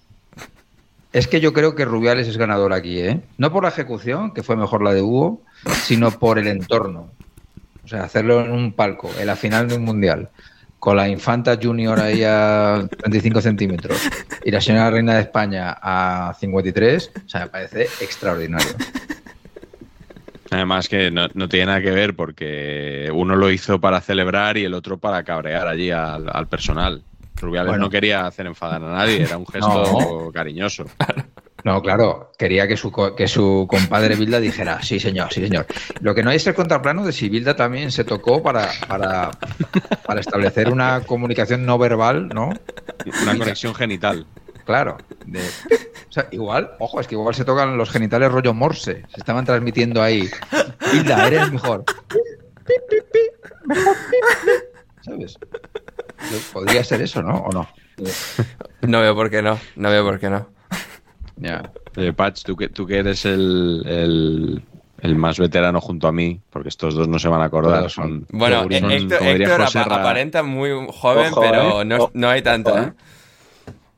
es que yo creo que Rubiales es ganador aquí, ¿eh? No por la ejecución, que fue mejor la de Hugo, sino por el entorno. O sea, hacerlo en un palco, en la final de un mundial con la infanta junior ahí a 35 centímetros y la señora reina de España a 53, o sea, me parece extraordinario. Además que no, tiene nada que ver porque uno lo hizo para celebrar y el otro para cabrear allí al, personal. Rubiales no quería hacer enfadar a nadie, era un gesto [laughs] cariñoso. No, claro, quería que su, que su compadre Bilda dijera, sí señor, sí señor. Lo que no hay es el contraplano de si Bilda también se tocó para, para, para establecer una comunicación no verbal, ¿no? Una conexión genital. Claro. o sea, igual, ojo, es que igual se tocan los genitales rollo morse. Se estaban transmitiendo ahí. Bilda, eres mejor. ¿Sabes? Podría ser eso, ¿no? ¿O no? No veo por qué no. No veo por qué no. Ya. Patch, tú que, tú que eres el, el, más veterano junto a mí, porque estos dos no se van a acordar. Son, bueno, Héctor, aparenta muy joven, pero ¿eh? no, hay tanto. ¿eh?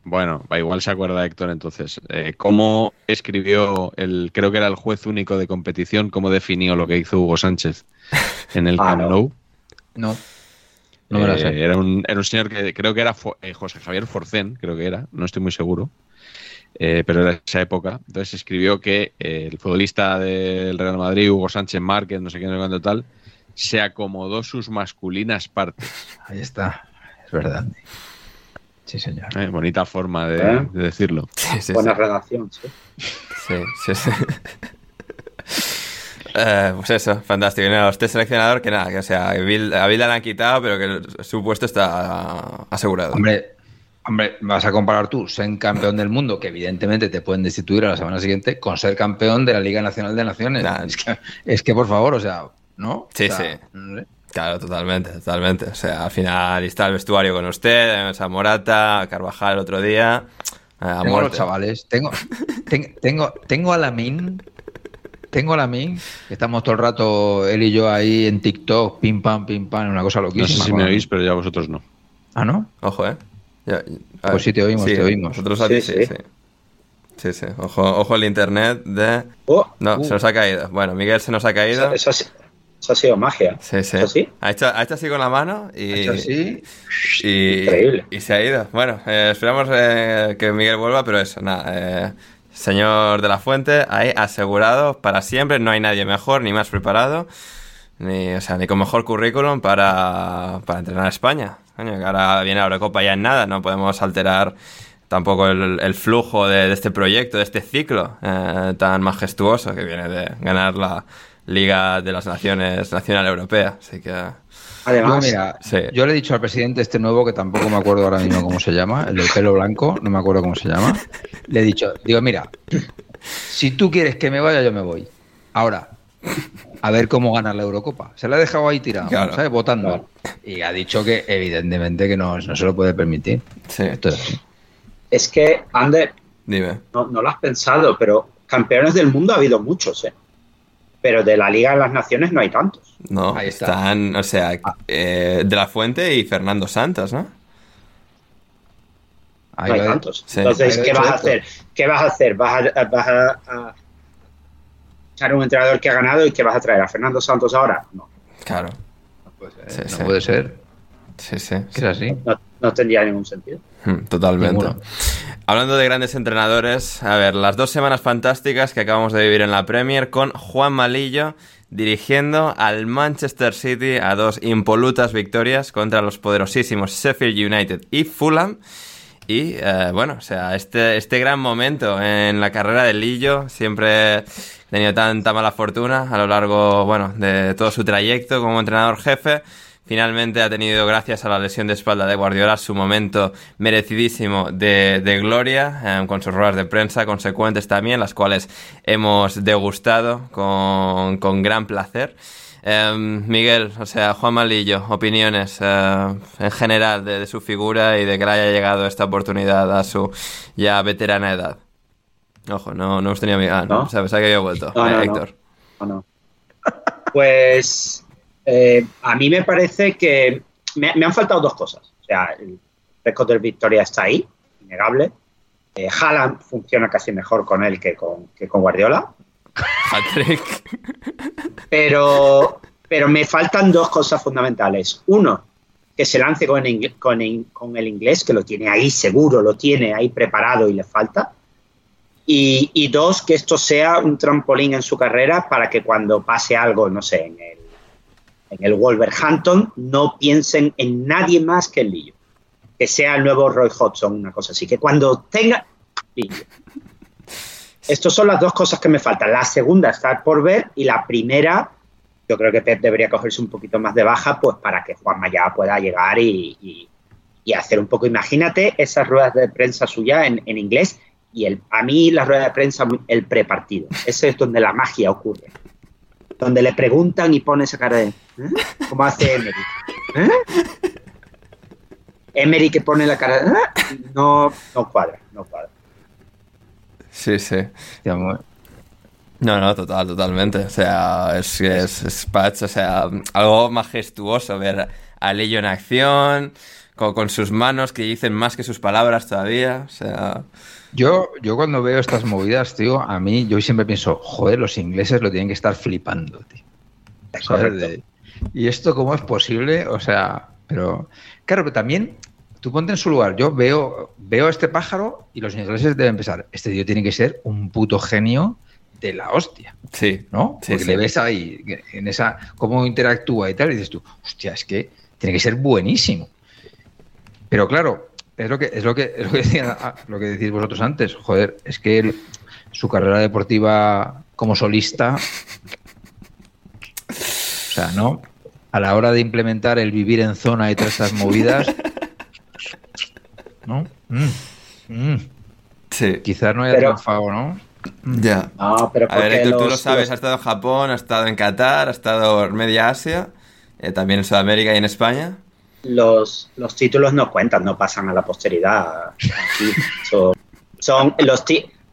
Bueno, igual se acuerda Héctor entonces. Eh, ¿Cómo escribió el, creo que era el juez único de competición, cómo definió lo que hizo Hugo Sánchez [laughs] en el ah, No. no. me lo sé. Era, un, era un señor que creo que era José Javier Forcén, creo que era, no estoy muy seguro. Eh, pero era esa época. Entonces escribió que eh, el futbolista del Real Madrid, Hugo Sánchez Márquez, no sé qué, no sé tal, se acomodó sus masculinas partes. Y está, es verdad. Sí, señor. Eh, bonita forma de, decirlo. Buena redacción, sí. Sí, sí, pues eso, fantástico. este seleccionador que nada, que o sea, a Bilda le han quitado, pero que su puesto está asegurado. Hombre, Hombre, vas a comparar tú ser campeón del mundo, que evidentemente te pueden destituir a la semana siguiente, con ser campeón de la Liga Nacional de Naciones. es, que, por favor, o sea, ¿no? Sí, sí. Claro, totalmente, totalmente. O sea, al final está el vestuario con usted, sea, Morata, Carvajal el otro día. Eh, tengo los chavales, tengo, tengo, tengo a Lamin, tengo a Lamin, que estamos todo el rato él y yo ahí en TikTok, pim pam, pim pam, una cosa loquísima. No sé si me oís, pero ya vosotros no. ¿Ah, no? Ojo, eh pues sí, te oímos, te oímos. Nosotros sí, sí, sí. sí. Ojo, ojo el internet de... Oh, no, uh. se nos ha caído. Bueno, Miguel se nos ha caído. Eso, ha sido magia. Sí, sí. Ha, hecho, ha hecho así con la mano y... Ha hecho así. Y, Increíble. Y se ha ido. Bueno, eh, esperamos eh, que Miguel vuelva, pero eso, nada. Eh, señor de la Fuente, ahí asegurado para siempre. No hay nadie mejor ni más preparado. Ni, o sea, ni con mejor currículum para, para entrenar a España ahora viene la Eurocopa ya en nada, no podemos alterar tampoco el, flujo de, este proyecto, de este ciclo eh, tan majestuoso que viene de ganar la Liga de las Naciones Nacional Europea. Así que. Además, yo le he dicho al presidente este nuevo, que tampoco me acuerdo ahora mismo cómo se llama, el del pelo blanco, no me acuerdo cómo se llama. Le he dicho, digo, mira, si tú quieres que me vaya, yo me voy. Ahora, a ver cómo ganar la Eurocopa. Se la ha dejado ahí tirado, ¿sabes? Votando. Y ha dicho que evidentemente que no, se lo puede permitir. Sí. es, que, Ander, No, lo has pensado, pero campeones del mundo ha habido muchos, ¿eh? Pero de la Liga de las Naciones no hay tantos. No, ahí están, o sea, ah. eh, De La Fuente y Fernando Santos, ¿no? no hay tantos. Entonces, ¿qué vas a hacer? ¿Qué vas a hacer? ¿Vas a un entrenador que ha ganado y que vas a traer a Fernando Santos ahora. No. Claro. No puede ser. Sí, no puede ser. Sí, sí. Es así. No, tendría ningún sentido. Hmm, totalmente. Hablando de grandes entrenadores, a ver, las dos semanas fantásticas que acabamos de vivir en la Premier con Juan Malillo dirigiendo al Manchester City a dos impolutas victorias contra los poderosísimos Sheffield United y Fulham. Y eh, bueno, o sea, este, este gran momento en la carrera de Lillo, siempre tenido tanta mala fortuna a lo largo, bueno, de todo su trayecto como entrenador jefe. Finalmente ha tenido, gracias a la lesión de espalda de Guardiola, su momento merecidísimo de, gloria, eh, con sus ruedas de prensa consecuentes también, las cuales hemos degustado con, con gran placer. Em, Miguel, o sea, Juan Malillo, opiniones eh, en general de, de, su figura y de que le haya llegado esta oportunidad a su ya veterana edad. Ojo, no, no hemos tenido amiga. ¿no? ¿Sabes? que había vuelto. No, no, Héctor. No, [laughs] Pues eh, a mí me parece que me, han faltado dos cosas. O sea, el récord del Victoria está ahí, innegable. Eh, Haaland funciona casi mejor con él que con, que con Guardiola. [laughs] Patrick. Pero, pero me faltan dos cosas fundamentales. Uno, que se lance con con, con el inglés, que lo tiene ahí seguro, lo tiene ahí preparado y le falta. Y, dos, que esto sea un trampolín en su carrera para que cuando pase algo, no sé, en el, en el Wolverhampton, no piensen en nadie más que el Lillo. Que sea el nuevo Roy Hodgson, una cosa así. Que cuando tenga. Estas son las dos cosas que me faltan. La segunda está por ver y la primera, yo creo que Pep debería cogerse un poquito más de baja, pues para que Juan Mayá pueda llegar y, hacer un poco. Imagínate esas ruedas de prensa suya en, inglés y el, a mí la rueda de prensa, el prepartido. Ese es donde la magia ocurre. Donde le preguntan y pone esa cara de. ¿eh? ¿Cómo hace Emery? ¿Eh? Emery que pone la cara. ¿eh? No, no cuadra, no cuadra. Sí, sí. No, no, total, totalmente. O sea, es, es, es Patch, o sea, algo majestuoso ver a en acción, con, sus manos que dicen más que sus palabras todavía. O sea. Yo, yo cuando veo estas movidas, tío, a mí, yo siempre pienso, joder, los ingleses lo tienen que estar flipando, tío. ¿Y esto cómo es posible? O sea, pero. Claro, pero también tú ponte en su lugar. Yo veo, veo a este pájaro y los ingleses deben pensar, este tío tiene que ser un puto genio de la hostia. Sí. ¿No? Porque le ves ahí, en esa, cómo interactúa y tal, y dices tú, hostia, es que tiene que ser buenísimo. Pero claro, es lo que, es lo que, es lo que, decía, lo que decís vosotros antes. Joder, es que su carrera deportiva como solista. O sea, ¿no? A la hora de implementar el vivir en zona y todas estas movidas, ¿no? Mm, mm. Sí. Quizás no haya triunfado, ¿no? Ya. No, pero a ver, tú, lo sabes, ha estado en Japón, ha estado en Qatar, ha estado en Media Asia, eh, también en Sudamérica y en España. Los, los títulos no cuentan, no pasan a la posteridad. [laughs] son, los,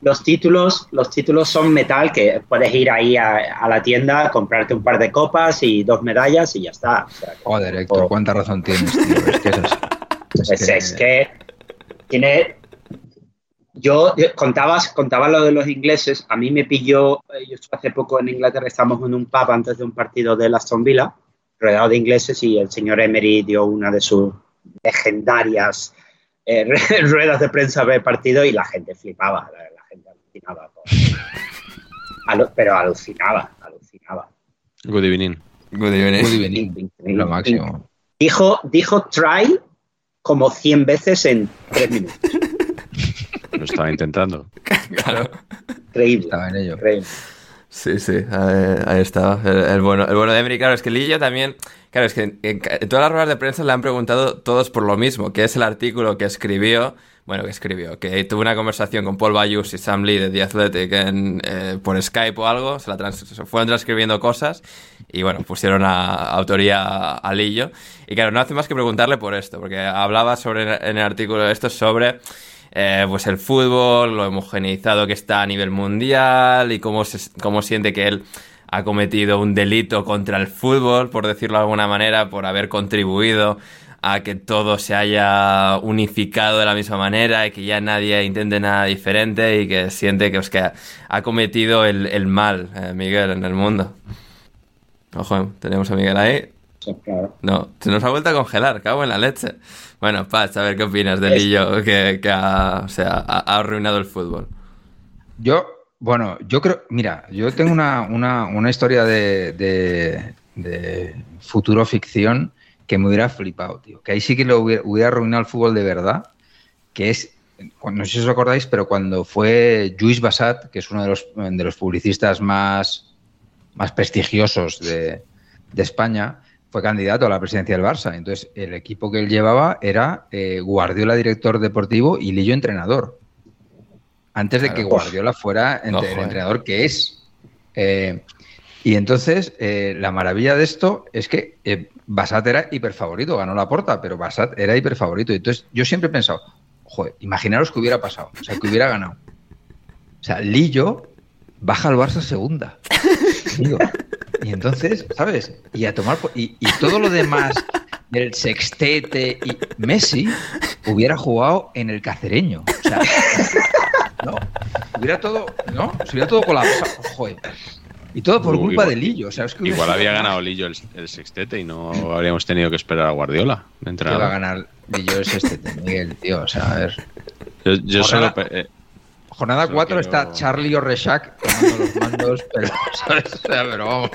los títulos, los títulos son metal que puedes ir ahí a, la tienda, comprarte un par de copas y dos medallas y ya está. Joder, Héctor, cuánta razón tienes, tío. Es que [laughs] es, es que tiene. Yo contabas, contaba lo de los ingleses. A mí me pilló. Eh, yo hace poco en Inglaterra, estábamos en un pub antes de un partido de Aston Villa, rodeado de ingleses, y el señor Emery dio una de sus legendarias eh, [laughs] ruedas de prensa de partido y la gente flipaba, la, gente alucinaba. [laughs] pero alucinaba, alucinaba. Good evening. Good evening. Good evening. Lo máximo. Dijo, dijo try como 100 veces en 3 minutos. Lo estaba intentando. claro. Increíble. Estaba en ello. Sí, sí, ahí, estaba. El, bueno, el bueno de Emery, claro, es que Lillo también. Claro, es que en, todas las ruedas de prensa le han preguntado todos por lo mismo, que es el artículo que escribió. Bueno, que escribió, que tuvo una conversación con Paul Bayus y Sam Lee de The Athletic en, eh, por Skype o algo, se, la se fueron transcribiendo cosas y bueno, pusieron a, autoría a Lillo. Y claro, no hace más que preguntarle por esto, porque hablaba sobre en el artículo esto sobre eh, pues el fútbol, lo homogeneizado que está a nivel mundial y cómo, se, cómo siente que él ha cometido un delito contra el fútbol, por decirlo de alguna manera, por haber contribuido a que todo se haya unificado de la misma manera y que ya nadie intente nada diferente y que siente que, que ha cometido el, mal, eh, Miguel, en el mundo. Ojo, tenemos a Miguel ahí. No, se nos ha vuelto a congelar, cago en la leche. Bueno, Paz, a ver qué opinas del Lillo que, ha, arruinado el fútbol. Yo, bueno, yo creo, mira, yo tengo una, historia de, futuro ficción que me hubiera flipado, tío. Que ahí sí que lo hubiera, arruinado el fútbol de verdad, que es no sé si os acordáis, pero cuando fue Luis Bassat, que es uno de los, de los publicistas más, más prestigiosos de, España, fue candidato a la presidencia del Barça. Entonces, el equipo que él llevaba era eh, Guardiola, director deportivo, y Lillo, entrenador. Antes de que Guardiola fuera el eh. entrenador que es. Eh, y entonces, la maravilla de esto es que Basat era hiperfavorito, ganó la porta, pero Basat era hiperfavorito. Entonces, yo siempre he pensado, joder, imaginaros que hubiera pasado, o sea, que hubiera ganado. O sea, Lillo baja al Barça segunda. Y entonces, ¿sabes? Y a tomar. Y, y todo lo demás del sextete y Messi hubiera jugado en el cacereño. O sea, no. Hubiera todo. ¿No? Se hubiera todo colapsado. Joder. Y todo por culpa de Lillo. O sea, es que igual había ganado Lillo el, sextete y no habríamos tenido que esperar a Guardiola. ¿Qué va a ganar Lillo el sextete, Miguel, tío? O sea, a ver. Yo, yo solo. Eh, Jornada 4 está Charlie Oreshak tomando los mandos, [laughs] pero, pero vamos.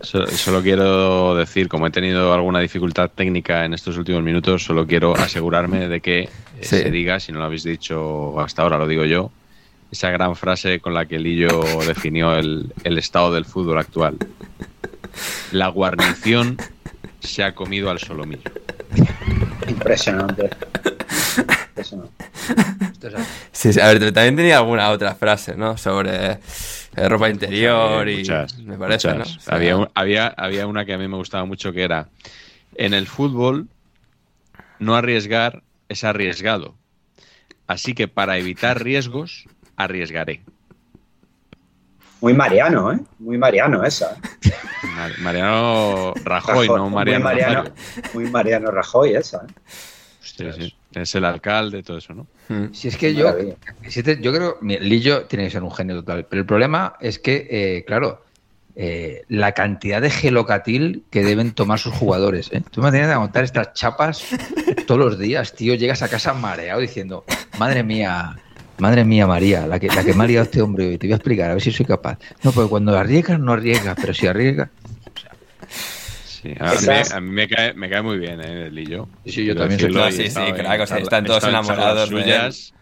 Solo quiero decir, como he tenido alguna dificultad técnica en estos últimos minutos, solo quiero asegurarme de que se diga, si no lo habéis dicho hasta ahora, lo digo yo, esa gran frase con la que Lillo definió el, estado del fútbol actual. La guarnición se ha comido al solomillo. Impresionante. Sí, a ver, también tenía alguna otra frase, ¿no? Sobre eh, ropa interior y me parece, ¿no? había, había, había una que a mí me gustaba mucho que era en el fútbol no arriesgar es arriesgado. Así que para evitar riesgos, arriesgaré. Muy mariano, ¿eh? Muy mariano esa. Mariano Rajoy, no Mariano. Muy mariano, muy mariano Rajoy esa. ¿eh? Sí, sí. Es el alcalde, todo eso, ¿no? Hmm. Si es que yo, yo creo, Lillo tiene que ser un genio total, pero el problema es que, eh, claro, eh, la cantidad de gelocatil que deben tomar sus jugadores. ¿eh? Tú me tienes que montar estas chapas todos los días, tío. Llegas a casa mareado diciendo, madre mía, madre mía María, la que, la que me ha liado este hombre hoy, te voy a explicar, a ver si soy capaz. No, porque cuando arriesgas, no arriesgas, pero si arriesgas... Sí, a, mí, me, cae, me cae muy bien, ¿eh, Lillo. Sí, yo también soy Sí, sí, claro, están todos enamorados suyas,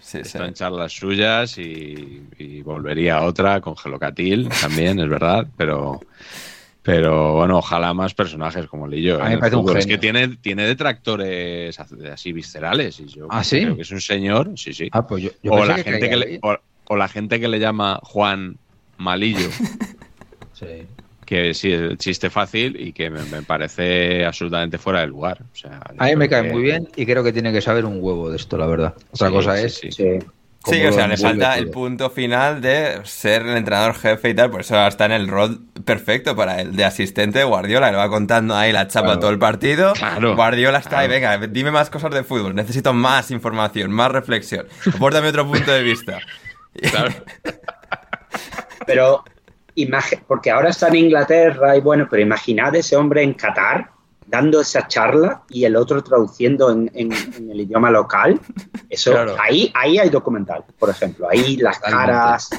Sí, están charlas suyas y, volvería a otra con Gelocatil también, es verdad, pero pero bueno, ojalá más personajes como Lillo. A mí me Es que tiene, tiene detractores así viscerales. Y yo ¿Ah, sí? creo que es un señor, sí, sí. Ah, pues yo, o, la gente que le, o, la gente que le llama Juan Malillo. [laughs] sí que sí, el chiste fácil y que me, parece absolutamente fuera de lugar. O sea, a mí me cae muy bien y creo que tiene que saber un huevo de esto, la verdad. Otra cosa es... Sí, sí. o sea, le falta el punto final de ser el entrenador jefe y tal, por eso está en el rol perfecto para él, de asistente de Guardiola, le va contando ahí la chapa todo el partido. Guardiola está ahí, venga, dime más cosas de fútbol, necesito más información, más reflexión, apórtame otro punto de vista. Claro. [laughs] Pero porque ahora está en Inglaterra y bueno, pero imaginad ese hombre en Qatar dando esa charla y el otro traduciendo en, el idioma local. Eso, ahí, ahí hay documental, por ejemplo. Ahí las caras,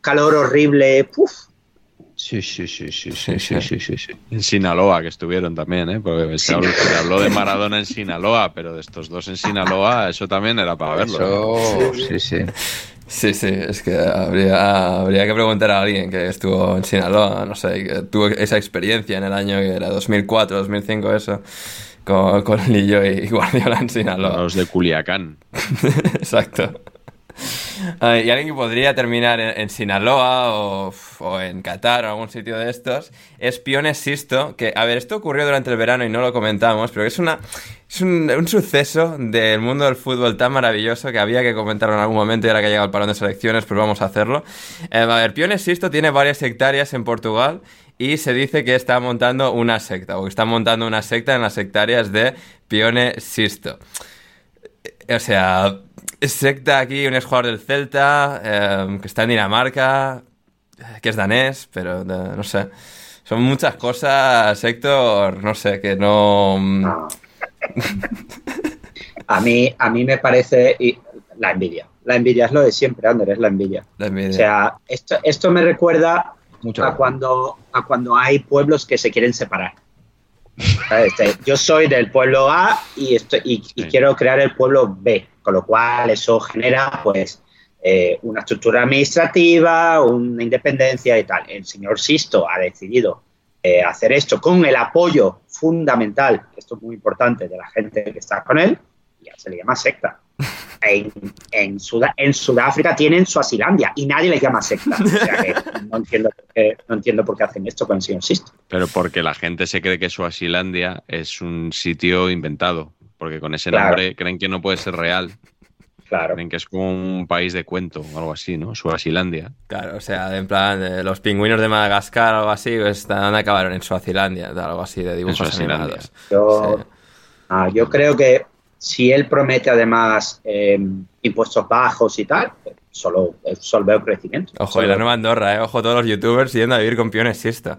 calor horrible, puf. Sí, sí, sí, sí, sí, sí, sí, sí, En Sinaloa, que estuvieron también, ¿eh? Porque se, habló, de Maradona en Sinaloa, pero de estos dos en Sinaloa, eso también era para verlo. ¿eh? sí, sí. Sí, sí, es que habría, habría que preguntar a alguien que estuvo en Sinaloa, no sé, que tuvo esa experiencia en el año que era 2004, 2005, eso, con, con Lillo y [laughs] Guardiola en Sinaloa. Los de Culiacán. [laughs] Exacto. [laughs] y alguien que podría terminar en, Sinaloa o, o, en Qatar o algún sitio de estos es Pione Sisto, que, a ver, esto ocurrió durante el verano y no lo comentamos, pero es, una, es un, un, suceso del mundo del fútbol tan maravilloso que había que comentarlo en algún momento y ahora que ha llegado el parón de selecciones, pues vamos a hacerlo. Eh, a ver, Sisto tiene varias hectáreas en Portugal y se dice que está montando una secta, o que está montando una secta en las hectáreas de Pione Sisto. O sea, secta aquí, un jugador del Celta, em, que está en Dinamarca, que es danés, pero no sé. Son muchas cosas, Héctor, no sé, que no... a, mí, a mí me parece la envidia. La envidia es lo de siempre, Ander, es la envidia. O sea, esto, esto me recuerda a, cuando, a cuando hay pueblos que se quieren separar. Este, yo soy del pueblo A y, estoy, y, quiero crear el pueblo B, con lo cual eso genera pues eh, una estructura administrativa, una independencia y tal. El señor Sisto ha decidido eh, hacer esto con el apoyo fundamental, esto es muy importante, de la gente que está con él, y se le llama secta. [laughs] En, en, en, Sudáfrica tienen su Asilandia y nadie les llama secta. O sea que [laughs] no entiendo, por qué, no entiendo por qué hacen esto con el señor Sisto. Pero porque la gente se cree que su Asilandia es un sitio inventado, porque con ese nombre creen que no puede ser real. Claro. Creen que es como un país de cuento o algo así, ¿no? Suazilandia. Claro, o sea, en plan, los pingüinos de Madagascar o algo así, pues, ¿dónde acabaron? En Suazilandia, algo así de dibujos animados. Yo, ah, yo creo que si él promete además em, impuestos bajos y tal, solo, solo veo crecimiento. Ojo, y la nueva Andorra, ¿eh? Ojo, todos los youtubers yendo a vivir con piones siesta.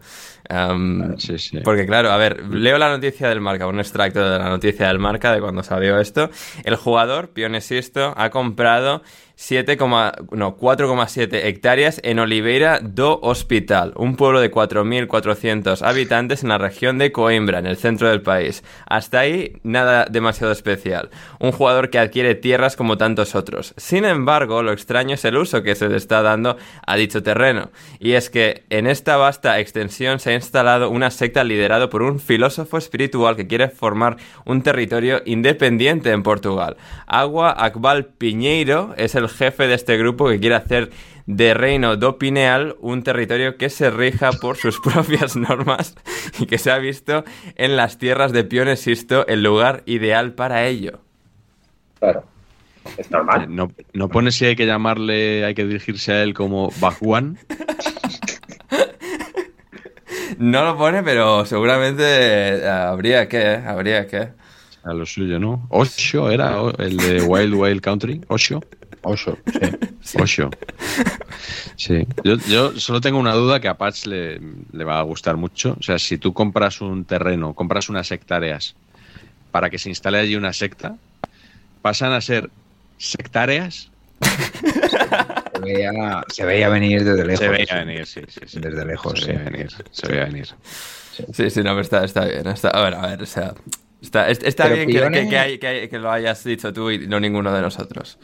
Em, sí, sí. Porque claro, a ver, leo la noticia del marca, un extracto de la noticia del marca de cuando salió esto. El jugador, Piones Sisto, ha comprado no, 4,7 hectáreas en Oliveira do Hospital, un pueblo de 4.400 habitantes en la región de Coimbra, en el centro del país. Hasta ahí, nada demasiado especial. Un jugador que adquiere tierras como tantos otros. Sin embargo, lo extraño es el uso que se le está dando a dicho terreno. Y es que en esta vasta extensión se ha instalado una secta liderada por un filósofo espiritual que quiere formar un territorio independiente en Portugal. Agua Akbal Piñeiro es el jefe de este grupo que quiere hacer de Reino do Pineal un territorio que se rija por sus [laughs] propias normas y que se ha visto en las tierras de Pionesisto el lugar ideal para ello. Claro. Es normal. No, no pone si hay que llamarle, hay que dirigirse a él como Bajuan. [laughs] No lo pone, pero seguramente eh, habría que, ¿eh? habría que. A lo suyo, ¿no? Osho era el de Wild Wild Country. Osho. Osho, sí. Osho. Sí. Yo, solo tengo una duda que a Patch le, le, va a gustar mucho. O sea, si tú compras un terreno, compras unas hectáreas para que se instale allí una secta, pasan a ser sectáreas se, veía, venir desde lejos. Se veía venir, sí, sí, Desde lejos, se veía venir. Se veía venir. Sí, sí, no, pero está, está bien. Está, a ver, a ver, o sea, está, está bien que, que, que, lo hayas dicho tú y no ninguno de nosotros.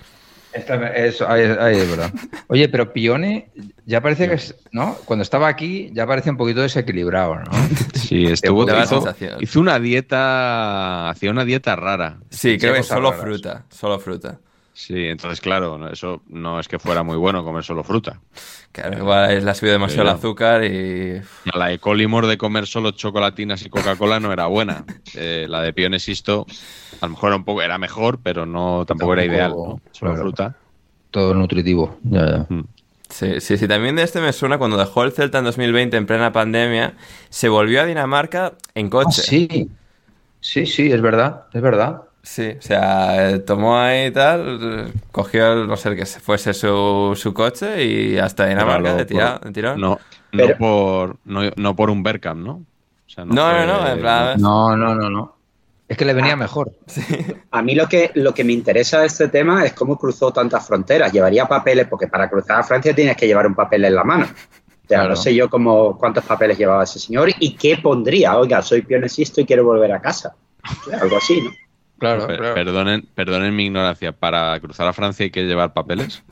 Eso, ahí, es verdad. Oye, pero Pione ya parece que es, ¿no? Cuando estaba aquí ya parece un poquito desequilibrado, ¿no? Sí, estuvo hizo, hizo, una dieta, hacía una dieta rara. Sí, creo que solo fruta, solo fruta. Sí, entonces, claro, eso no es que fuera muy bueno comer solo fruta. Claro, igual le ha subido demasiado el azúcar y... La de Colimor de comer solo chocolatinas y Coca-Cola no era buena. [laughs] Eh, la de Pionesisto a lo mejor era, un poco, era mejor, pero no tampoco, era ideal. Solo fruta. Todo nutritivo, ya, ya. Mm. Sí, sí, sí, también de este me suena cuando dejó el Celta en 2020 en plena pandemia, se volvió a Dinamarca en coche. Ah, sí, sí, sí, es verdad, es verdad. Sí, o sea, tomó ahí y tal, cogió, no sé, que fuese su, su coche y hasta Dinamarca de, tirón. No, no, por, no, por un Berkham, ¿no? no, no, no, en plan, no, no, no, no. Es que le venía ah, mejor. A mí lo que, lo que me interesa de este tema es cómo cruzó tantas fronteras. Llevaría papeles, porque para cruzar a Francia tienes que llevar un papel en la mano. O sea, no sé yo cómo, cuántos papeles llevaba ese señor y qué pondría. Oiga, soy pionesisto y quiero volver a casa. Algo así, ¿no? Claro, Perdonen, perdonen mi ignorancia. ¿Para cruzar a Francia hay que llevar papeles?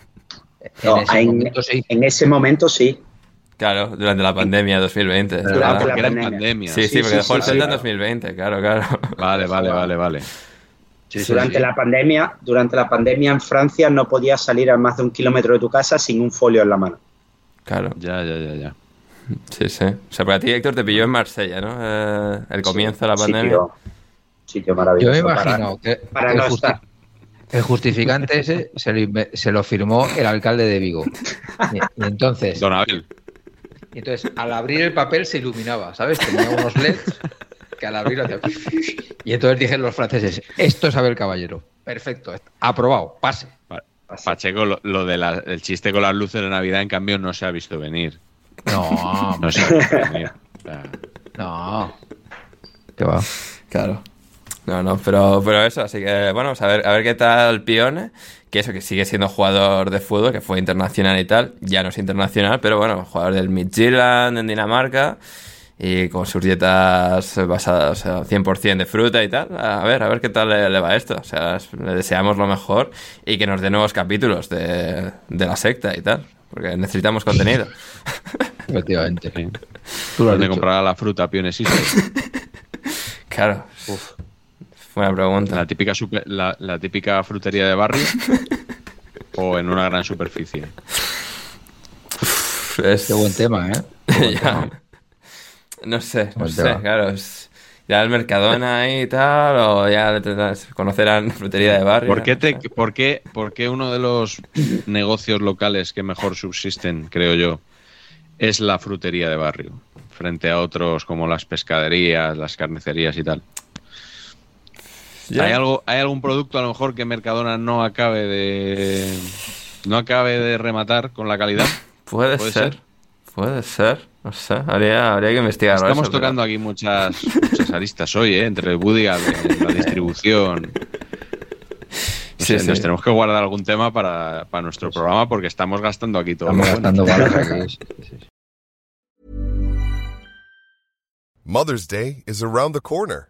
en, ese momento, sí. Claro, durante la pandemia 2020. Durante la pandemia. Sí, sí, porque dejó el Celta en 2020, claro, claro. [laughs] Vale, vale, vale, vale. durante la pandemia, durante la pandemia en Francia no podías salir a más de un kilómetro de tu casa sin un folio en la mano. Claro. Ya, ya, ya, ya. Sí, sí. O sea, para ti, Héctor, te pilló en Marsella, ¿no? Eh, el comienzo de la pandemia sitio maravilloso. Yo me imagino que, el, justificante ese se lo, firmó el alcalde de Vigo. Y, entonces. Don Abel. Y entonces, al abrir el papel se iluminaba, ¿sabes? Tenía unos LEDs que al abrirlo hacía. Y entonces dijeron los franceses: Esto es Abel Caballero. Perfecto, aprobado, pase. Pacheco, lo, del chiste con las luces de Navidad, en cambio, no se ha visto venir. No, no se ha visto venir. [laughs] No. ¿Qué va? Claro. No, no, pero, pero eso, así que bueno, a ver, a ver qué tal Pione, que eso, que sigue siendo jugador de fútbol, que fue internacional y tal, ya no es internacional, pero bueno, jugador del Midtjylland en Dinamarca y con sus dietas basadas, o sea, 100% de fruta y tal. A ver, a ver qué tal le, va esto. O sea, le deseamos lo mejor y que nos dé nuevos capítulos de, de la secta y tal, porque necesitamos contenido. [laughs] Efectivamente. Tú has de comprar la fruta pionesista. [laughs] claro. Uf. Buena pregunta. ¿La típica, la, típica frutería de barrio [laughs] o en una gran superficie? Es... Qué buen tema, ¿eh? [laughs] No sé, no sé, claro. ya el Mercadona ahí y tal, o ya conocerán frutería de barrio. ¿Por qué, te, por, qué, ¿Por qué uno de los negocios locales que mejor subsisten, creo yo, es la frutería de barrio? Frente a otros como las pescaderías, las carnicerías y tal. ¿Hay, algo, ¿Hay algún producto a lo mejor que Mercadona no acabe de no acabe de rematar con la calidad? [laughs] Puede, ser? Puede ser. No sé, habría, habría que investigar. Estamos tocando aquí muchas, muchas aristas hoy, ¿eh? entre el Budial, la distribución. [laughs] nos tenemos que guardar algún tema para, para nuestro programa porque estamos gastando aquí todo. Estamos gastando balas aquí. [laughs] Mother's Day is around the corner.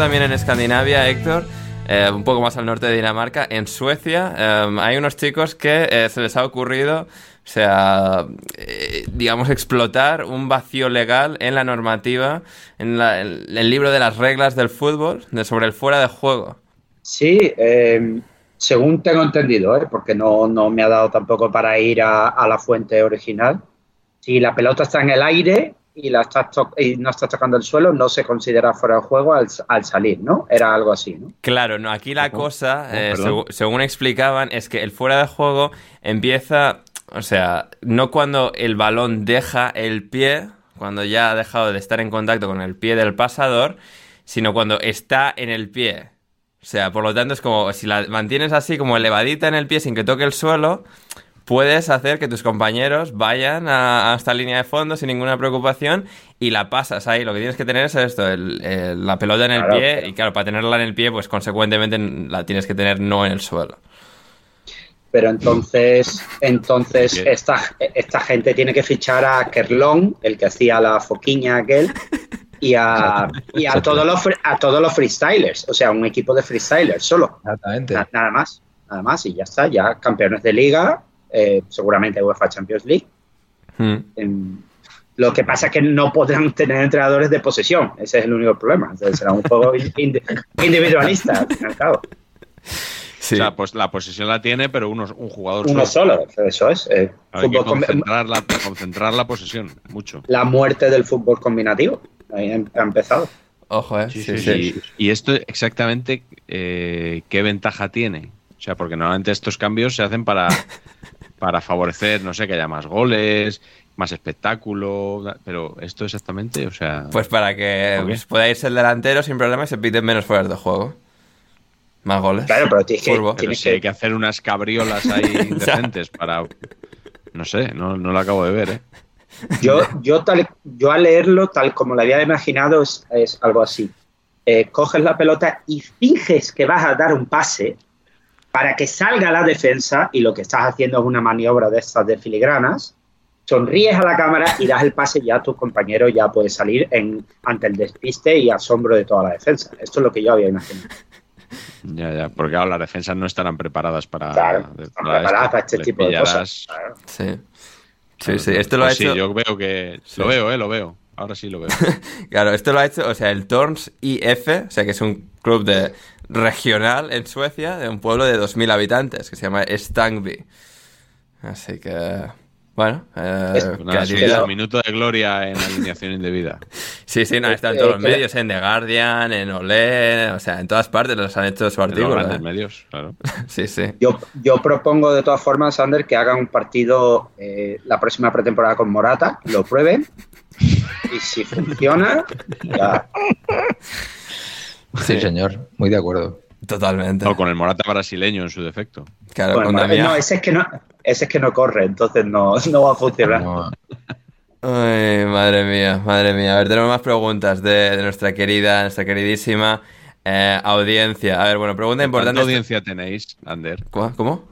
También en Escandinavia, Héctor, eh, un poco más al norte de Dinamarca, en Suecia, eh, hay unos chicos que eh, se les ha ocurrido, sea, digamos, explotar un vacío legal en la normativa, en, el libro de las reglas del fútbol, de sobre el fuera de juego. Sí, eh, según tengo entendido, porque no, no me ha dado tampoco para ir a la fuente original. Si la pelota está en el aire y, la estás y no está tocando el suelo, no se considera fuera de juego al, al salir, ¿no? Era algo así, ¿no? Claro, no, aquí la cosa, Oh, eh, según explicaban, es que el fuera de juego empieza, o sea, no cuando el balón deja el pie, cuando ya ha dejado de estar en contacto con el pie del pasador, sino cuando está en el pie. O sea, por lo tanto es como si la mantienes así como elevadita en el pie sin que toque el suelo, puedes hacer que tus compañeros vayan a, a esta línea de fondo sin ninguna preocupación y la pasas ahí. Lo que tienes que tener es esto, el- el- la pelota en el Claro, pie claro. y claro, para tenerla en el pie, pues consecuentemente la tienes que tener no en el suelo. Pero entonces, entonces esta, esta gente tiene que fichar a Kerlon, el que hacía la foquiña aquel, y a, y a todos los a todos los freestylers, o sea, un equipo de freestylers solo. Exactamente. Na- nada más, nada más, y ya está, ya campeones de liga, eh, seguramente UEFA Champions League. Hmm. Em, lo que pasa es que no podrán tener entrenadores de posesión, ese es el único problema. Entonces será un juego indi- individualista, al fin y al cabo. Sí. O sea, pues la posesión la tiene, pero uno, un jugador Uno solo. solo, eso es. eh, Hay que concentrar la, concentrar la posesión, mucho. la muerte del fútbol combinativo. Ahí em- ha empezado. Ojo, eh. Sí, sí. Y, y esto exactamente eh, qué ventaja tiene. O sea, porque normalmente estos cambios se hacen para, [laughs] para favorecer, no sé, que haya más goles, más espectáculo, pero esto exactamente, o sea... Pues para que pues, pueda irse el delantero sin problema y se piten menos fuera de juego. Más goles. Claro, pero tienes que, Furbo. pero tienes si que- hay que hacer unas cabriolas ahí [laughs] indecentes para... No sé, no, no lo acabo de ver, ¿eh? Yo, yo, tal, yo al leerlo, tal como lo había imaginado, es, es algo así. Eh, coges la pelota y finges que vas a dar un pase para que salga la defensa y lo que estás haciendo es una maniobra de estas de filigranas. Sonríes a la cámara y das el pase y ya tu compañero ya puede salir en, ante el despiste y asombro de toda la defensa. Esto es lo que yo había imaginado. Ya, ya, porque ahora las defensas no estarán preparadas para... Claro, están preparadas para este Les tipo de cosas. Claro. Sí. Sí, sí. Esto lo ha Pues hecho. Sí, yo veo que... [laughs] Sí. Lo veo, ¿eh? Lo veo. Ahora sí lo veo. [laughs] Claro, esto lo ha hecho, o sea, el Torns IF, o sea, que es un club de regional en Suecia, de un pueblo de 2.000 habitantes, que se llama Stangby. Así que, bueno, eh, Es- nada, su minuto de gloria en alineación indebida. [laughs] Sí, sí, no, está en todos los medios, en The Guardian, en Olé, o sea, en todas partes los han hecho su En los artículo. grandes ¿eh? medios, claro. [laughs] Sí, sí. Yo, yo propongo de todas formas, Sander, que hagan un partido eh, la próxima pretemporada con Morata, lo prueben y si funciona, ya. [laughs] Sí, señor. Muy de acuerdo. Totalmente. O con el Morata brasileño en su defecto. Claro, Bueno, con no, ese es que no, ese es que no corre, entonces no, no va a funcionar. No, Ay, madre mía, madre mía. A ver, tenemos más preguntas de, de nuestra querida, nuestra queridísima eh, audiencia. A ver, bueno, pregunta ¿Cuánta importante. audiencia tenéis, Ander? ¿Cómo? ¿Cómo?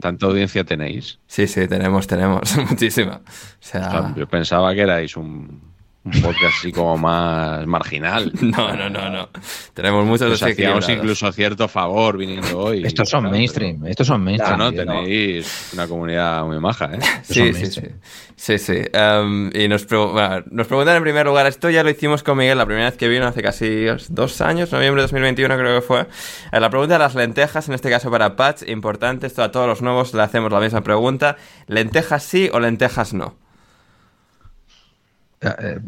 ¿Tanta audiencia tenéis? Sí, sí, tenemos, tenemos, [laughs] muchísima. O sea... Yo pensaba que erais un, un podcast así como más marginal. [laughs] No, no, no, no. Tenemos muchos Nos hacíamos incluso cierto favor viniendo hoy. Estos son mainstream, estos son mainstream. no, tenéis una comunidad muy maja, ¿eh? [laughs] Sí, sí, sí, sí. Sí, em, y nos, nos preguntan en primer lugar, esto ya lo hicimos con Miguel la primera vez que vino, hace casi dos años, noviembre de 2021 creo que fue. Eh, la pregunta de las lentejas, en este caso para Patch, importante, esto a todos los nuevos le hacemos la misma pregunta. ¿Lentejas sí o lentejas no? Eh,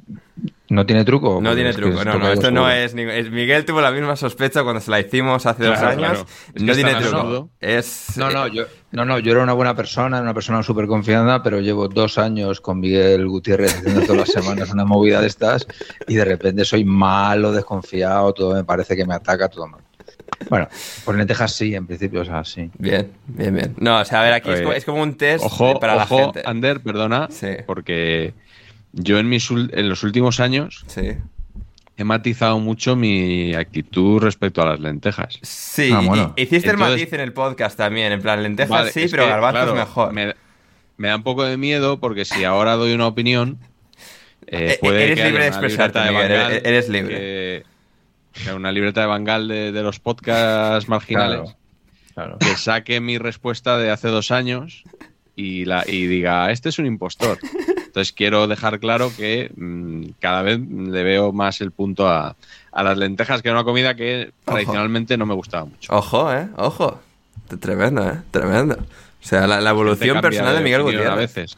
¿No tiene truco? No tiene truco, no, no, esto no es, Miguel tuvo la misma sospecha cuando se la hicimos hace dos años. No tiene truco. Es, no, no, yo, no, no, yo era una buena persona, una persona súper confiada, pero llevo dos años con Miguel Gutiérrez haciendo todas las semanas una movida de estas y de repente soy malo, desconfiado, todo me parece que me ataca, todo mal. Bueno, por lentejas sí, en principio, o sea, sí. Bien, bien, bien. No, o sea, a ver, aquí es, como, un test para la gente. Ander, perdona, porque yo en, mis, en los últimos años he matizado mucho mi actitud respecto a las lentejas. Sí, ah, hiciste el matiz en el podcast también, en plan lentejas sí, pero garbanzos mejor. Me, da un poco de miedo porque si ahora doy una opinión, eh, eh, puede eres libre de expresarte, de eres libre. Que, una libreta de Bangal de, de los podcasts marginales. Que saque mi respuesta de hace dos años y, la, y diga, este es un impostor. [laughs] Entonces quiero dejar claro que mm, cada vez le veo más el punto a, las lentejas, que era una comida que tradicionalmente no me gustaba mucho. Ojo, eh, ojo. Tremendo, eh, tremendo. O sea, la, evolución personal de, Miguel Gutiérrez. A veces.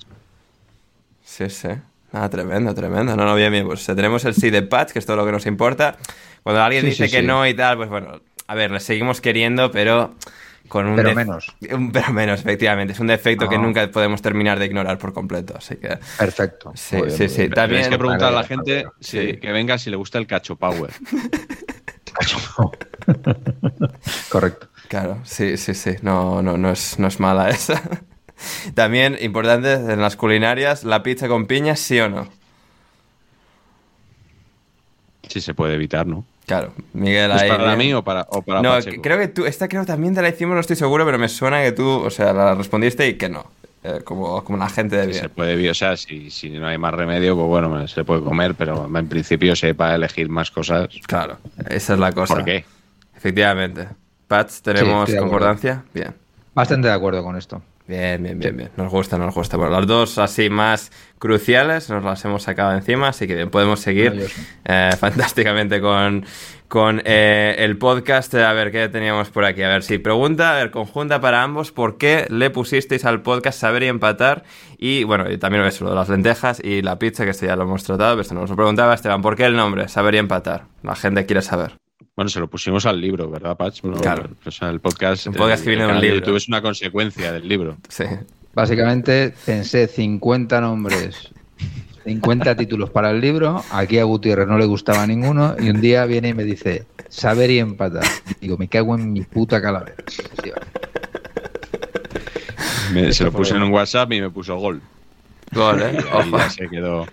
Sí, sí. Ah, tremendo, tremendo. No, no, bien, bien. Pues tenemos el sí de patch, que es todo lo que nos importa. Cuando alguien dice que no y tal, pues bueno, a ver, le seguimos queriendo, pero pero menos. pero menos, efectivamente. Es un defecto que ah. nunca podemos terminar de ignorar por completo. Así que. Perfecto. Sí, sí, sí. También hay que preguntar a la gente que venga si le gusta el cacho power. [laughs] cacho power. [laughs] Correcto. Claro, sí, sí, sí. No, no, no es, no es mala esa. También, importante en las culinarias, la pizza con piña, ¿sí o no? Sí, se puede evitar, ¿no? Claro, Miguel ¿Es para mí o para, o para No, creo que tú, esta creo también te la hicimos, no estoy seguro, pero me suena que tú, o sea, la respondiste y que no. Eh, como, como una gente de bien. se puede, o sea, si, si no hay más remedio, pues bueno, se puede comer, pero en principio se para elegir más cosas. Claro, esa es la cosa. ¿Por qué? Efectivamente. Pats, ¿tenemos concordancia? Bien. Bastante de acuerdo con esto. Bien, bien, bien, bien. Nos gusta, nos gusta. Bueno, las dos así más cruciales nos las hemos sacado encima, así que bien, podemos seguir eh, [laughs] fantásticamente con, con eh, el podcast. A ver, ¿qué teníamos por aquí? A ver, si pregunta, a ver, conjunta para ambos, ¿por qué le pusisteis al podcast Saber y Empatar? Y bueno, y también eso, lo de las lentejas y la pizza, que esto ya lo hemos tratado, pero esto nos lo preguntaba Esteban, ¿por qué el nombre? Saber y Empatar. La gente quiere saber. Bueno, se lo pusimos al libro, ¿verdad, Patch? claro. O sea, el podcast, un podcast que viene de un libro. YouTube es una consecuencia del libro. Sí. Básicamente pensé 50 nombres, 50 títulos para el libro. Aquí a Gutiérrez no le gustaba ninguno. Y un día viene y me dice, saber y empatar. digo, me cago en mi puta calavera. se lo puse en un WhatsApp y me puso gol. ¿Eh? se quedó.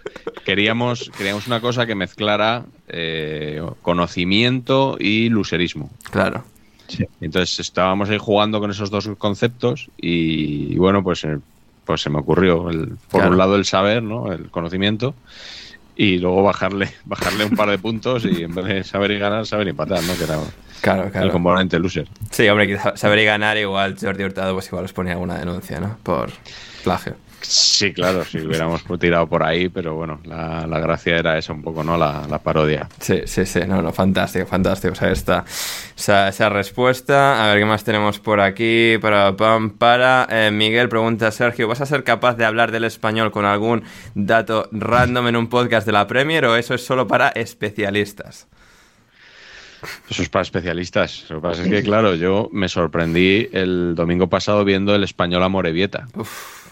Queríamos, queríamos una cosa que mezclara eh, conocimiento y luserismo. Claro. Entonces estábamos ahí jugando con esos dos conceptos y, bueno, pues, eh, pues se me ocurrió, el, por un lado el saber, ¿no? el conocimiento, y luego bajarle, [laughs] bajarle un par de puntos y en vez de saber y ganar, saber y empatar, ¿no? Que era claro, claro. el componente loser. Sí, hombre, saber y ganar igual Jordi Hurtado pues igual os ponía alguna denuncia, ¿no? Por plagio. Sí, claro, si hubiéramos [laughs] tirado por ahí, pero bueno, la, gracia era eso un poco, ¿no? La, parodia. Sí, sí, sí, no, no, fantástico, fantástico. O sea, esta, esa, respuesta. A ver qué más tenemos por aquí. Para, para eh, Miguel pregunta, Sergio, ¿vas a ser capaz de hablar del español con algún dato random en un podcast de la Premier o eso es solo para especialistas? Eso es para especialistas. Lo que pasa es que, claro, yo me sorprendí el domingo pasado viendo el español a Morevieta. Uf.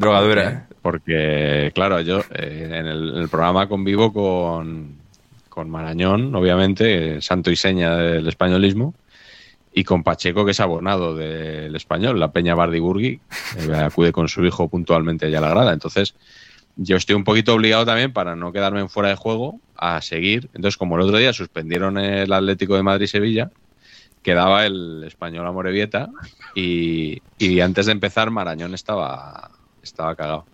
Drogadura. Porque, claro, yo eh, en, el, programa convivo con, con Marañón, obviamente, santo y seña del españolismo, y con Pacheco, que es abonado del español, la Peña Bardiburgui, eh, acude con su hijo puntualmente allá a la grada. Entonces, yo estoy un poquito obligado también, para no quedarme fuera de juego, a seguir. Entonces, como el otro día suspendieron el Atlético de Madrid-Sevilla, quedaba el español a Morevieta y, y antes de empezar Marañón estaba, estaba cagado.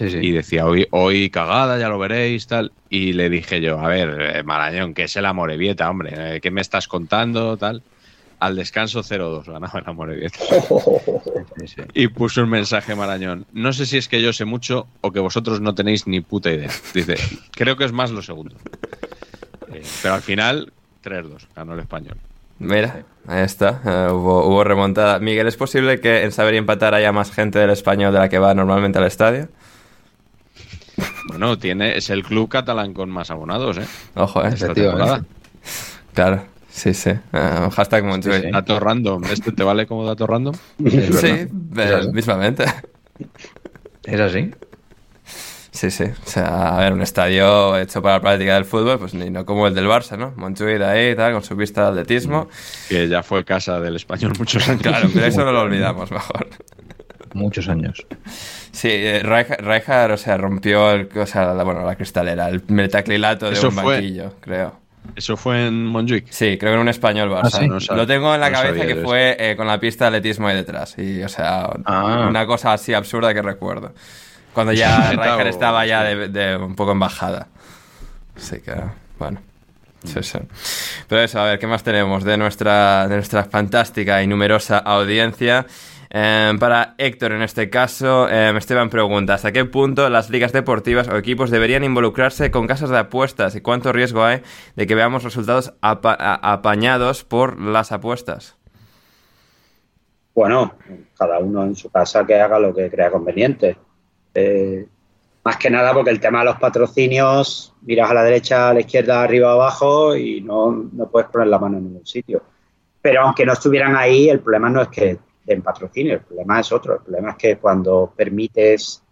Y decía, hoy, hoy cagada, ya lo veréis, tal. Y le dije yo, a ver, eh, Marañón, que es el Amorebieta, hombre, eh, ¿qué me estás contando, tal? Al descanso 0-2 ganaba el Amorebieta. [laughs] Y puso un mensaje Marañón. No sé si es que yo sé mucho o que vosotros no tenéis ni puta idea. Dice, creo que es más lo segundo. Eh, pero al final, 3-2, ganó el español. Mira, ahí está, hubo, hubo, remontada. Miguel, ¿es posible que en Saber y Empatar haya más gente del español de la que va normalmente al estadio? Bueno, tiene, es el club catalán con más abonados, ¿eh? Ojo, ¿eh? temporada. Claro, sí, sí. Uh, hashtag Sí, Dato random. ¿Este te vale como dato random? sí, mismamente. ¿Es así? Sí, sí. O sea, a ver, un estadio hecho para la práctica del fútbol, pues ni no como el del Barça, ¿no? Montjuic ahí, tal, con su vista de atletismo. Que ya fue casa del español muchos años. Claro, pero eso no lo olvidamos mejor. Muchos años. Sí, eh, Rijkaard, o sea, rompió el, o sea, la, bueno, la cristalera, el metaclilato de un banquillo, creo. ¿Eso fue en Montjuic? Sí, creo que en un español Barça. Ah, lo tengo en la cabeza que fue eh, con la pista de atletismo ahí detrás. Y, o sea, ah. una cosa así absurda que recuerdo. Cuando ya [laughs] Rijkaard estaba ya de, un poco en bajada. Así que, bueno. Sí, sí. Pero eso, a ver, ¿qué más tenemos de nuestra, de nuestra fantástica y numerosa audiencia? Em, para Héctor, en este caso, eh, Esteban pregunta: ¿hasta qué punto las ligas deportivas o equipos deberían involucrarse con casas de apuestas y cuánto riesgo hay de que veamos resultados apañados por las apuestas? Bueno, cada uno en su casa que haga lo que crea conveniente. Eh, más que nada porque el tema de los patrocinios, miras a la derecha, a la izquierda, arriba, abajo y no, no puedes poner la mano en ningún sitio. Pero aunque no estuvieran ahí, el problema no es que den patrocinio, el problema es otro. El problema es que cuando permites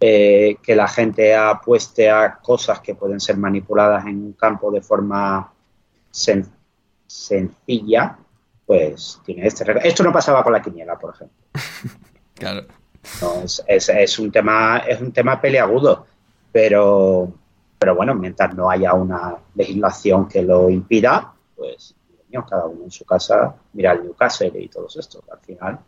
eh, que la gente apueste a cosas que pueden ser manipuladas en un campo de forma sencilla, pues tiene este Esto no pasaba con la quiniela, por ejemplo. [laughs] claro. No, es, es, un tema, es un tema peleagudo, pero, pero bueno, mientras no haya una legislación que lo impida, pues cada uno en su casa mira el Newcastle y todos estos. Al final,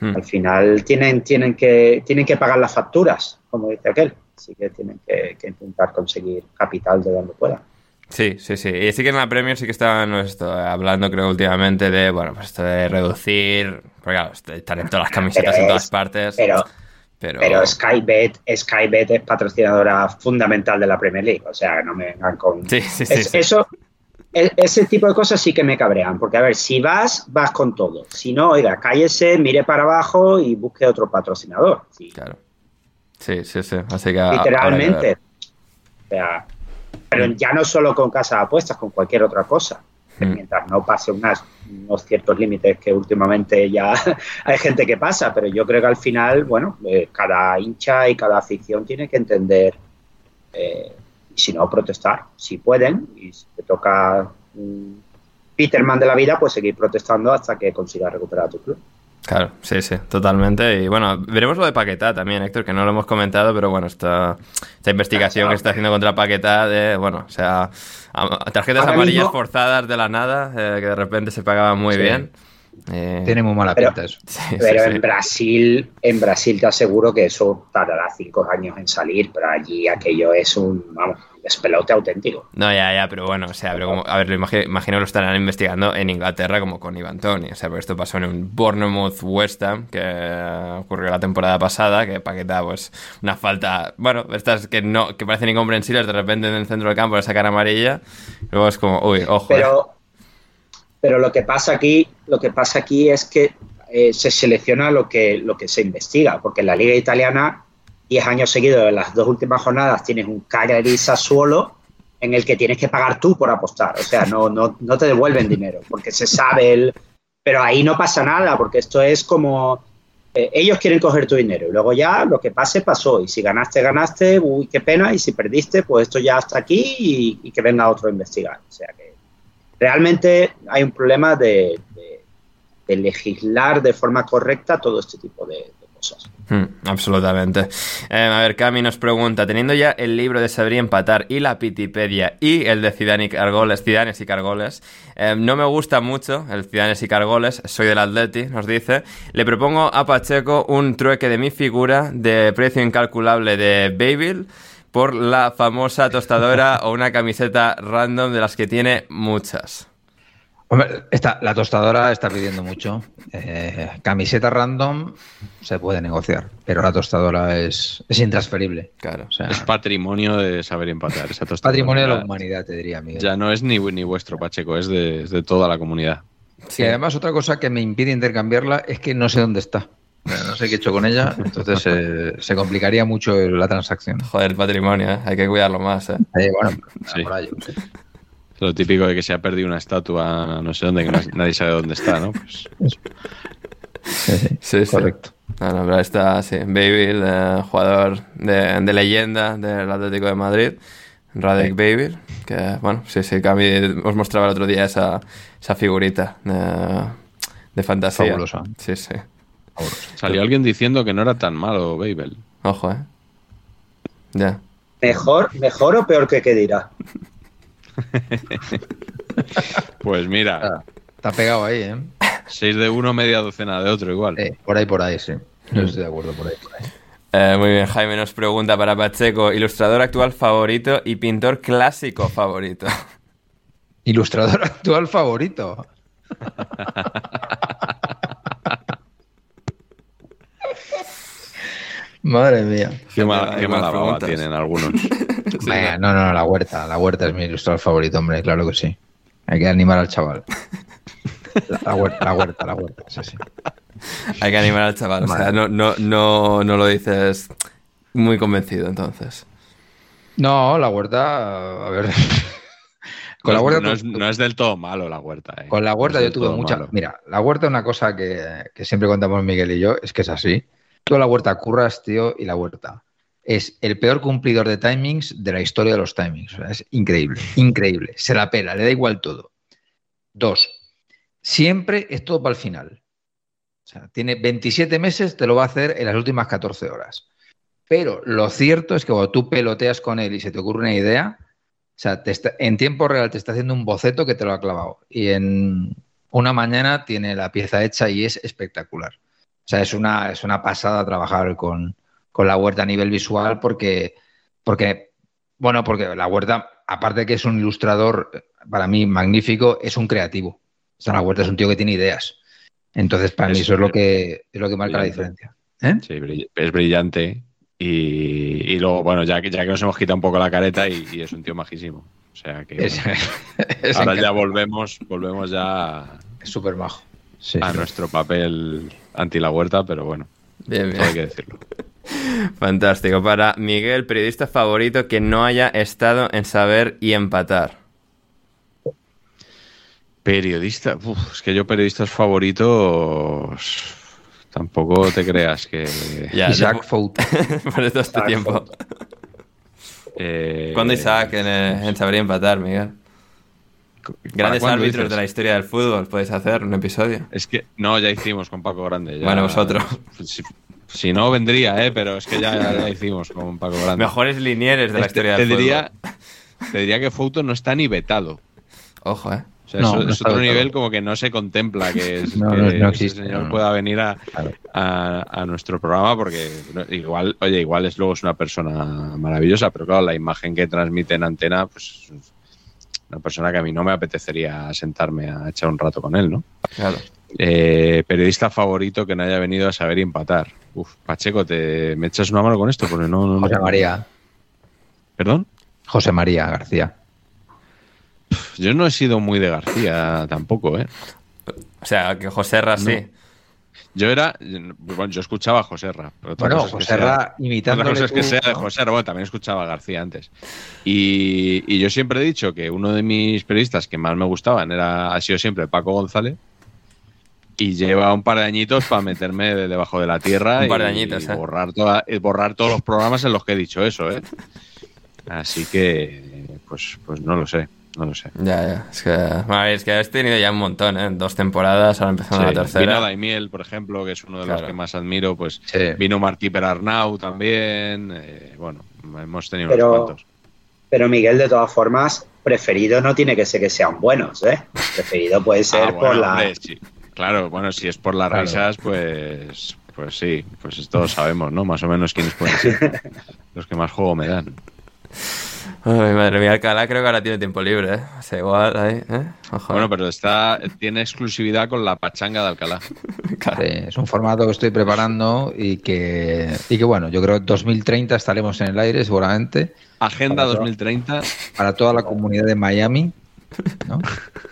hmm. al final tienen, tienen, que, tienen que pagar las facturas, como dice aquel. Así que tienen que, intentar conseguir capital de donde puedan. Sí, sí, sí. Y sí que en la Premier sí que estaban esto, hablando, creo, últimamente de, bueno, pues esto de reducir. Porque claro, están en todas las camisetas en todas partes. Pero, pero... Skybet, Skybet es patrocinadora fundamental de la Premier League. O sea, no me vengan con. Sí, sí, sí. Eso, e, ese tipo de cosas sí que me cabrean. Porque, a ver, si vas, vas con todo. Si no, oiga, cállese, mire para abajo y busque otro patrocinador. Claro. Sí, sí, sí. Así que. Literalmente. O sea, pero ya no solo con casa de apuestas, con cualquier otra cosa. Mm. Mientras no pase unas, unos ciertos límites que últimamente ya [laughs] hay gente que pasa, pero yo creo que al final, bueno, eh, cada hincha y cada afición tiene que entender, eh, y si no, protestar. Si pueden, y si te toca un Peterman de la vida, pues seguir protestando hasta que consigas recuperar tu club. Claro, sí, sí, totalmente. Y bueno, veremos lo de Paquetá también, Héctor, que no lo hemos comentado, pero bueno, esta, esta investigación que está haciendo contra Paquetá de, bueno, o sea, tarjetas amarillas forzadas de la nada, eh, que de repente se pagaban muy bien. Eh, Tiene muy mala pinta eso. [laughs] pero en Brasil, en Brasil te aseguro que eso tardará cinco años en salir, pero allí aquello es un, vamos, despelote auténtico. No, ya, ya, pero bueno, o sea, pero como, a ver, lo imagino, imagino, lo estarán investigando en Inglaterra como con Ivan Tony. O sea, porque esto pasó en un Bournemouth West Ham que ocurrió la temporada pasada, que Paqueta, pues, una falta, bueno, estas que no, que parecen incomprensibles de repente en el centro del campo le sacan amarilla. Luego es como, uy, ojo. Pero, pero lo que pasa aquí, lo que pasa aquí es que eh, se selecciona lo que, lo que se investiga, porque en la liga italiana 10 años seguidos, en las dos últimas jornadas, tienes un Cagliari Sassuolo en el que tienes que pagar tú por apostar. O sea, no, no, no te devuelven dinero, porque se sabe el... Pero ahí no pasa nada, porque esto es como... Eh, ellos quieren coger tu dinero y luego ya lo que pase pasó. Y si ganaste, ganaste, uy, qué pena. Y si perdiste, pues esto ya está aquí y, que venga otro a investigar. O sea que realmente hay un problema de, de legislar de forma correcta todo este tipo de, cosas. Hmm, absolutamente. Eh, a ver, Cami nos pregunta, teniendo ya el libro de y Empatar y la Pitipedia y el de Zidane y Cargoles, y Cargoles, eh, no me gusta mucho el Cidanes y Cargoles, soy del Atleti, nos dice, le propongo a Pacheco un trueque de mi figura de precio incalculable de Bayville por la famosa tostadora [laughs] o una camiseta random de las que tiene muchas. Hombre, la tostadora está pidiendo mucho. Eh, camiseta random se puede negociar, pero la tostadora es, es intransferible. Claro. es patrimonio de saber empatar. Esa patrimonio de la humanidad, te diría, Miguel. Ya no es ni, ni vuestro, Pacheco, es de, toda la comunidad. Sí, además otra cosa que me impide intercambiarla es que no sé dónde está. No sé qué he hecho con ella, entonces eh, se complicaría mucho la transacción. Joder, patrimonio, ¿eh? hay que cuidarlo más. ¿eh? bueno, por ahí, lo típico de que se ha perdido una estatua no sé dónde, que nadie sabe dónde está, ¿no? Pues... Sí, sí, correcto. No, está, sí, Baby, jugador de, leyenda del Atlético de Madrid, Radek Baby, que, bueno, sí, sí, que a mí os mostraba el otro día esa, esa figurita de, fantasía. Fabulosa. Sí, sí. Salió alguien diciendo que no era tan malo Babel. Ojo, eh. Ya. ¿Mejor, mejor o peor que dirá? [laughs] pues mira. Ah, está pegado ahí, ¿eh? 6 de uno, media docena de otro, igual. por ahí, por ahí, sí. No estoy de acuerdo, por ahí, eh, muy bien, Jaime nos pregunta para Pacheco, ilustrador actual favorito y pintor clásico favorito. Ilustrador actual favorito. [laughs] Madre mía. Qué, mala baba tienen algunos. [laughs] no, no, la huerta. La huerta es mi ilustrador favorito, hombre, claro que sí. Hay que animar al chaval. [laughs] La, huerta, la huerta, la huerta, sí, sí. Hay que animar al chaval. O sea, no, no, no, no lo dices muy convencido, entonces. No, la huerta, a ver. [laughs] Con la huerta no, es, del todo malo la huerta. Eh. Con la huerta yo tuve mucha. Mira, la huerta, una cosa que, que, siempre contamos Miguel y yo, es que es así. La huerta curras, tío, y la huerta es el peor cumplidor de timings de la historia de los timings. es increíble, increíble. Se la pela, le da igual todo. Dos, siempre es todo para el final. O sea, tiene 27 meses, te lo va a hacer en las últimas 14 horas. Pero lo cierto es que cuando tú peloteas con él y se te ocurre una idea, o sea, en tiempo real te está haciendo un boceto que te lo ha clavado. Y en una mañana tiene la pieza hecha y es espectacular. O sea, es una, es una pasada trabajar con, la huerta a nivel visual porque, porque, bueno, porque la huerta, aparte de que es un ilustrador para mí magnífico, es un creativo. O sea, la huerta es un tío que tiene ideas. Entonces, para mí eso es lo que, es lo que marca la diferencia. ¿Eh? Sí, es brillante. Y, luego, bueno, ya que, ya que nos hemos quitado un poco la careta y, es un tío majísimo. O sea que [laughs] ahora ya volvemos, volvemos ya. Es súper majo a nuestro papel anti la huerta, pero bueno, bien, bien. hay que decirlo. [laughs] Fantástico. Para Miguel, periodista favorito que no haya estado en saber y empatar. Periodista, es que yo periodistas favoritos tampoco te creas que [laughs] Isaac Fout [laughs] por todo este tiempo. Eh... ¿Cuándo Isaac en, en saber y empatar, Miguel? Grandes árbitros de la historia del fútbol, puedes hacer un episodio. Es que no, ya hicimos con Paco Grande. bueno, vosotros. Si, no, vendría, ¿eh? pero es que ya, hicimos con Paco Grande. Mejores linieres de la historia del fútbol. [laughs] Te diría que Fouto no está ni vetado. Ojo, ¿eh? O sea, es, otro nivel como que no se contempla que, [laughs] es, que señor pueda venir a, a, nuestro programa porque igual, oye, igual es luego es una persona maravillosa, pero claro, la imagen que transmite en antena, pues una persona que a mí no me apetecería sentarme a echar un rato con él, ¿no? Claro. Eh, periodista favorito que no haya venido a saber empatar. Uf, Pacheco, ¿te, ¿me echas una mano con esto? Porque no, no, José María. ¿Perdón? José María García. Yo no he sido muy de García tampoco, ¿eh? O sea, que José Ra sí. Yo era, bueno, yo escuchaba a José Ra. bueno, José Ra imitando. Otra cosa es que sea de José Ra, bueno, también escuchaba a García antes. Y, yo siempre he dicho que uno de mis periodistas que más me gustaban era, ha sido siempre Paco González. Y lleva un par de añitos para meterme debajo de la tierra un par de añitos, y, borrar, toda, borrar todos los programas en los que he dicho eso, ¿eh? Así que, pues, pues no lo sé. No lo sé. Ya, ya. Es que, es que has tenido ya un montón, ¿eh? Dos temporadas, ahora empezando la tercera. Vino Daimiel, por ejemplo, que es uno de los que más admiro. Pues vino Martí Perarnau también. Eh, bueno, hemos tenido pero, unos cuantos. Pero Miguel, de todas formas, preferido no tiene que ser que sean buenos, ¿eh? Preferido puede ser ah, por la. Claro, bueno, si es por las risas, pues, pues sí, pues todos sabemos, ¿no? Más o menos quiénes pueden ser [laughs] los que más juego me dan. Ay, madre mía, Alcalá creo que ahora tiene tiempo libre, ¿eh? O sea, igual ahí, ¿eh? Bueno, pero está, tiene exclusividad con la pachanga de Alcalá. [laughs] es un formato que estoy preparando y que, y que, bueno, yo creo que 2030 estaremos en el aire seguramente. Agenda 2030. para toda la comunidad de Miami, ¿no?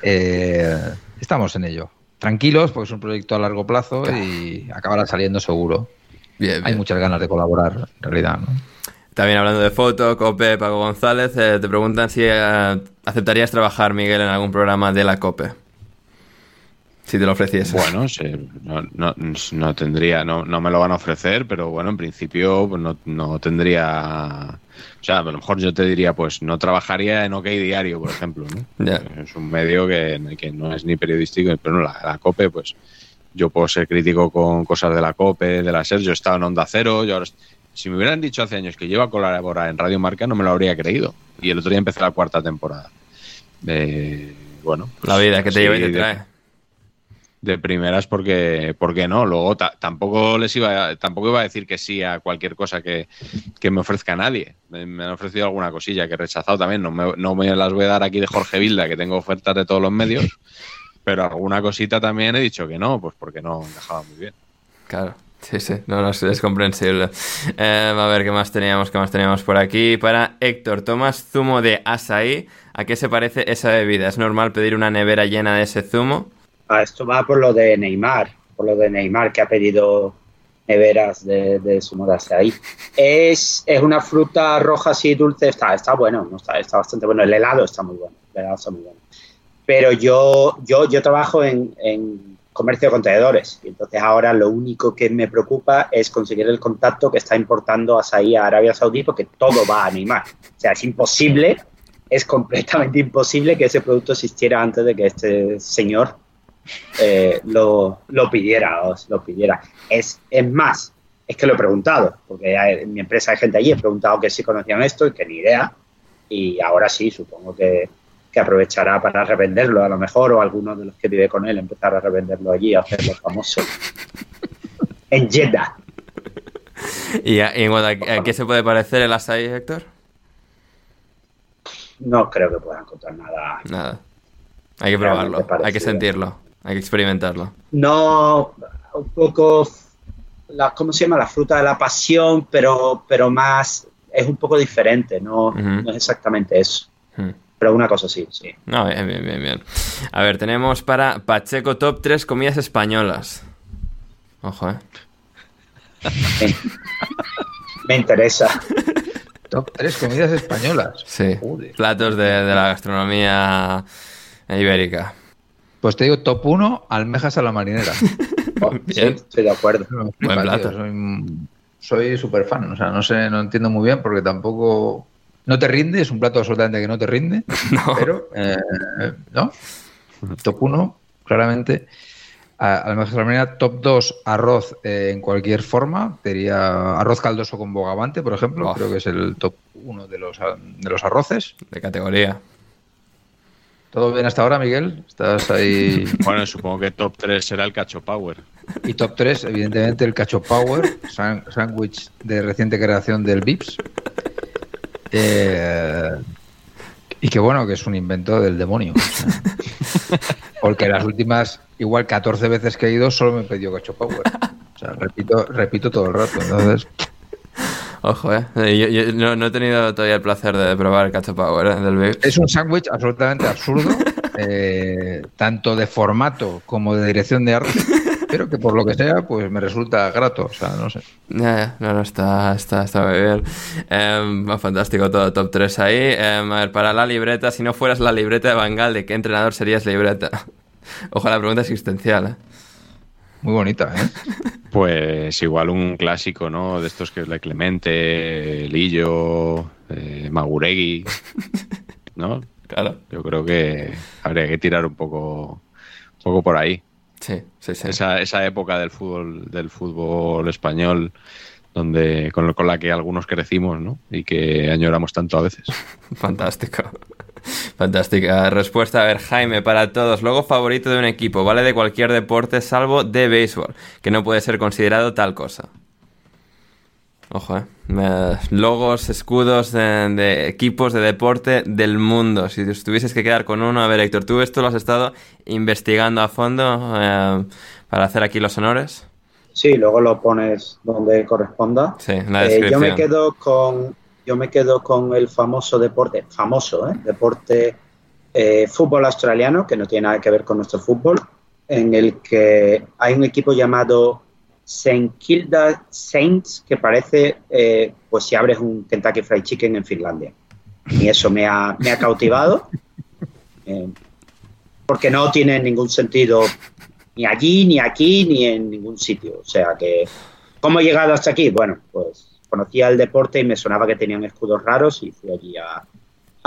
Eh, estamos en ello. Tranquilos, porque es un proyecto a largo plazo y acabará saliendo seguro. Bien, Hay muchas ganas de colaborar, en realidad, ¿no? También hablando de foto, COPE, Paco González, eh, te preguntan si eh, aceptarías trabajar, Miguel, en algún programa de la COPE. Si te lo ofreciese. Bueno, no, tendría, no, no me lo van a ofrecer, pero bueno, en principio pues, no, tendría. O sea, a lo mejor yo te diría, pues no trabajaría en OK Diario, por ejemplo. Es un medio que, que, no es ni periodístico, pero no, la, COPE, pues yo puedo ser crítico con cosas de la COPE, de la SER. Yo he estado en Onda Cero, yo ahora si me hubieran dicho hace años que lleva a colaborar en Radio Marca, no me lo habría creído. Y el otro día empecé la cuarta temporada. bueno. la vida que te lleva y te trae. De, primeras porque, porque no. Luego tampoco les iba, tampoco iba a decir que sí a cualquier cosa que, me ofrezca nadie. Me, han ofrecido alguna cosilla que he rechazado también. No me, no me las voy a dar aquí de Jorge Vilda, que tengo ofertas de todos los medios. [laughs] pero alguna cosita también he dicho que no, pues porque no encajaba muy bien. Claro. Sí, sí, no, no, es comprensible. Eh, a ver, ¿qué más teníamos? ¿Qué más teníamos por aquí? Para Héctor, ¿tomas zumo de asaí? ¿A qué se parece esa bebida? ¿Es normal pedir una nevera llena de ese zumo? Ah, esto va por lo de Neymar, por lo de Neymar que ha pedido neveras de, zumo de asaí. Es, es una fruta roja así dulce, está, está bueno, está, está bastante bueno. El helado está muy bueno, el helado está muy bueno. Pero yo, yo, yo trabajo en comercio de contenedores. Y entonces ahora lo único que me preocupa es conseguir el contacto que está importando Asaí a Arabia Saudí porque todo va a animar. O sea, es imposible, es completamente imposible que ese producto existiera antes de que este señor eh, lo, lo, pidiera, os lo pidiera. Es, es más, es que lo he preguntado, porque en mi empresa hay gente allí, he preguntado que si conocían esto y que ni idea. Y ahora sí, supongo que, que aprovechará para revenderlo a lo mejor, o alguno de los que vive con él empezar a revenderlo allí, a hacerlo famoso. [laughs] en Jeddah. ¿Y, a, qué se puede parecer el Asai, Héctor? No creo que puedan contar nada. Nada. Hay que probarlo, hay que sentirlo, hay que experimentarlo. No, un poco, la, ¿cómo se llama? La fruta de la pasión, pero, pero más, es un poco diferente, no, no es exactamente eso. Pero una cosa sí, sí. No, bien, bien, bien, bien. A ver, tenemos para Pacheco Top 3 comidas españolas. Ojo, eh. [laughs] Me interesa. Top 3 comidas españolas. Sí. Platos de, la gastronomía ibérica. Pues te digo, top 1, almejas a la marinera. [laughs] Oh, sí, estoy de acuerdo. Buen plato. soy súper fan. O sea, no sé, no entiendo muy bien porque tampoco no te rinde, es un plato absolutamente que no te rinde, [laughs] pero eh, no. Top 1, claramente. A, lo mejor top 2, arroz eh, en cualquier forma. Sería arroz caldoso con bogavante, por ejemplo. Creo que es el top 1 de los, de los arroces. De categoría. ¿Todo bien hasta ahora, Miguel? ¿Estás ahí? [laughs] Bueno, supongo que top 3 será el Cacho Power. Y top 3, evidentemente, el Cacho Power, sándwich de reciente creación del Vips. Eh, y que bueno, que es un invento del demonio. [laughs] porque las últimas, igual 14 veces que he ido, solo me he pedido cacho power. O sea, repito, repito todo el rato. Entonces. Ojo, eh. Yo, no, he tenido todavía el placer de probar el cacho power eh, del Es un sándwich absolutamente absurdo, [laughs] eh, tanto de formato como de dirección de arte pero que por lo que sea, pues me resulta grato, o sea, no sé. no, no, está, está, está muy bien. Em, fantástico todo, top 3 ahí. Em, a ver, para la libreta, si no fueras la libreta de Bangal, ¿de qué entrenador serías libreta? [laughs] Ojalá la pregunta existencial, ¿eh? Muy bonita, ¿eh? [laughs] Pues igual un clásico, ¿no? De estos que es de Clemente, Lillo, eh, Maguregui, ¿no? [laughs] Claro. Yo creo que habría que tirar un poco, un poco por ahí. Sí, sí, sí. Esa, esa época del fútbol, del fútbol español donde con, con, la que algunos crecimos, ¿no? Y que añoramos tanto a veces. [laughs] Fantástico. Fantástica respuesta. A ver, Jaime, para todos, logo favorito de un equipo, vale de cualquier deporte salvo de béisbol, que no puede ser considerado tal cosa. Ojo, eh. Logos, escudos de, equipos de deporte del mundo. Si tuvieses que quedar con uno, a ver, Héctor, tú esto lo has estado investigando a fondo eh, para hacer aquí los honores. Sí, luego lo pones donde corresponda. Sí, la descripción. Eh, yo me quedo con yo me quedo con el famoso deporte, famoso, ¿eh? deporte eh, fútbol australiano, que no tiene nada que ver con nuestro fútbol, en el que hay un equipo llamado St. Kilda Saints, que parece, eh, pues si abres un Kentucky Fried Chicken en Finlandia. Y eso me ha, me ha cautivado, [laughs] porque no tiene ningún sentido ni allí, ni aquí, ni en ningún sitio. O sea que, ¿cómo he llegado hasta aquí? Bueno, pues conocía el deporte y me sonaba que tenían escudos raros y fui allí a,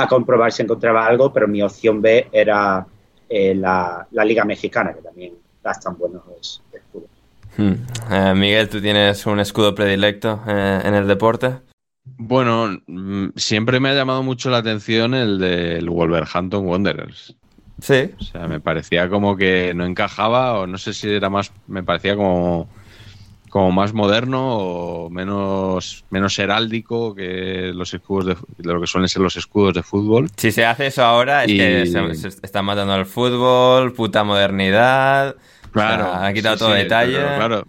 comprobar si encontraba algo, pero mi opción B era eh, la, Liga Mexicana, que también gastan buenos. Hmm. Eh, Miguel, ¿tú tienes un escudo predilecto eh, en el deporte? Bueno, mm, siempre me ha llamado mucho la atención el del Wolverhampton Wanderers. Sí. O sea, me parecía como que no encajaba, o no sé si era más, me parecía como, como más moderno o menos, menos heráldico que los escudos de, lo que suelen ser los escudos de fútbol. Si se hace eso ahora, es que se, está matando el fútbol, puta modernidad. Claro. [laughs] ha quitado todo detalle. claro.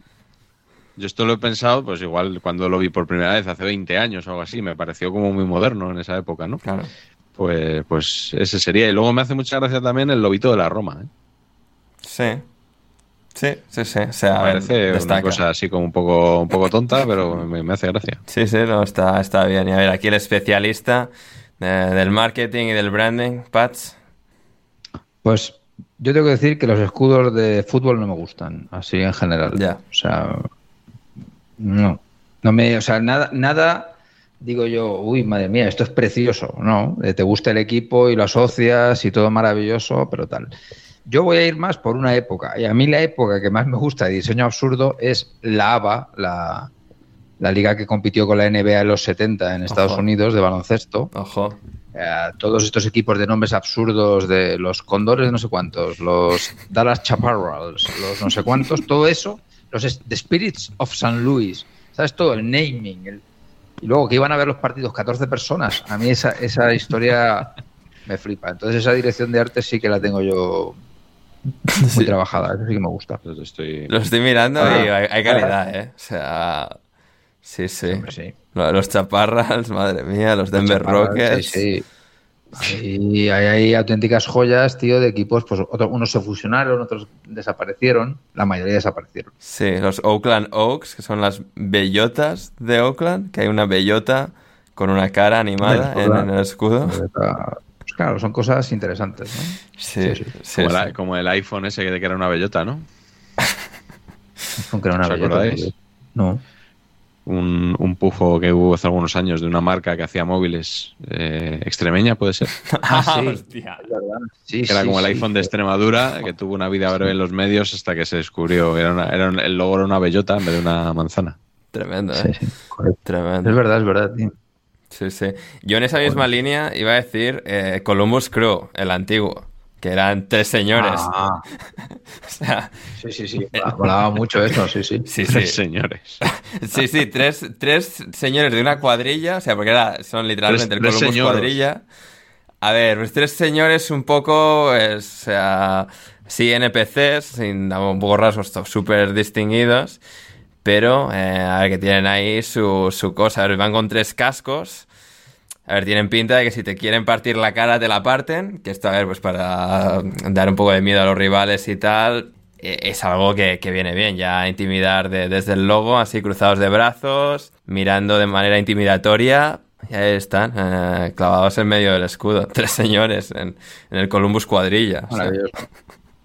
Yo esto lo he pensado, pues igual cuando lo vi por primera vez, hace 20 años o algo así, me pareció como muy moderno en esa época, ¿no? Claro. Pues, pues ese sería. Y luego me hace mucha gracia también el lobito de la Roma. ¿eh? Sí. Sí, sí, sí. O sea, parece una cosa así como un poco, un poco tonta, [laughs] pero me, hace gracia. Sí, sí, no, está, está bien. Y a ver, aquí el especialista del marketing y del branding, Pats. Pues yo tengo que decir que los escudos de fútbol no me gustan, así en general. Ya. O sea, no. No me, o sea, nada, nada digo yo, uy, madre mía, esto es precioso, ¿no? Eh, te gusta el equipo y lo asocias y todo maravilloso, pero tal. Yo voy a ir más por una época, y a mí la época que más me gusta de diseño absurdo es la ABA, la, liga que compitió con la NBA en los 70 en Estados Unidos de baloncesto. Ojo. Eh, todos estos equipos de nombres absurdos de los Condores no sé cuántos, los Dallas Chaparrals, los no sé cuántos, [laughs] todo eso, los The Spirits of St. Louis, ¿sabes? Todo el naming, el y luego que iban a ver los partidos 14 personas, a mí esa, esa historia [laughs] me flipa. Entonces esa dirección de arte sí que la tengo yo muy trabajada, eso sí que me gusta. Lo estoy, Lo estoy mirando y ah. hay, calidad, ¿eh? O sea, sí, sí. Los chaparras, [laughs] madre mía, los Denver Rockets. Sí, y hay, auténticas joyas, tío, de equipos, pues unos se fusionaron, otros desaparecieron, la mayoría desaparecieron. Sí, los Oakland Oaks, que son las bellotas de Oakland, que hay una bellota con una cara animada en, el escudo. Pues claro, son cosas interesantes, ¿no? Sí, sí, como, el, iPhone ese que era una bellota, ¿no? que era una bellota. No un, un, pufo que hubo hace algunos años de una marca que hacía móviles eh, extremeña, ¿puede ser? [laughs] ah, sí. era como el iPhone de Extremadura, que tuvo una vida breve en los medios hasta que se descubrió. Era, era el logo era una bellota en vez de una manzana. Tremendo, ¿eh? Tremendo. Es verdad, es verdad, tío. Sí, sí. Yo en esa misma línea iba a decir eh, Columbus Crew, el antiguo que eran tres señores. Ah. [laughs] o sea, sí, sí, sí. Volaba mucho eso, sí, sí. [laughs] Sí, tres señores. [laughs] sí, sí, tres, tres, señores de una cuadrilla, o sea, porque era, son literalmente el Columbus cuadrilla. A ver, los tres señores un poco, o sea, sí NPCs, sin, un poco rasgos súper distinguidos, pero eh, a ver que tienen ahí su, su cosa. A ver, van con tres cascos a ver, tienen pinta de que si te quieren partir la cara te la parten, que esto, a ver, pues para dar un poco de miedo a los rivales y tal, e, es algo que, viene bien, ya intimidar desde el logo, así cruzados de brazos, mirando de manera intimidatoria, y ahí están, eh, clavados en medio del escudo, [laughs] tres señores en, el Columbus cuadrilla. Maravilloso.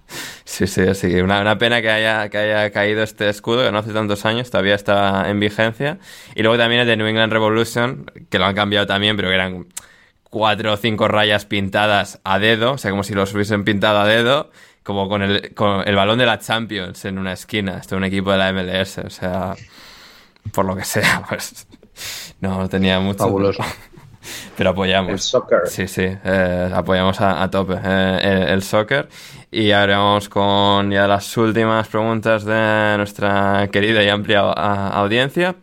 [laughs] Sí, sí, sí. Una, una pena que haya, que haya caído este escudo, que no hace tantos años, todavía está en vigencia. Y luego también el de New England Revolution, que lo han cambiado también, pero que eran cuatro o cinco rayas pintadas a dedo, o sea, como si los hubiesen pintado a dedo, como con el, con el balón de la Champions en una esquina, esto es un equipo de la MLS, o sea, por lo que sea, [laughs] pues no tenía mucho. Fabuloso. [laughs] [laughs] Pero apoyamos. El soccer. Sí, sí, eh, apoyamos a, a tope eh, el, el soccer. Y ahora vamos con ya las últimas preguntas de nuestra querida y amplia a- audiencia.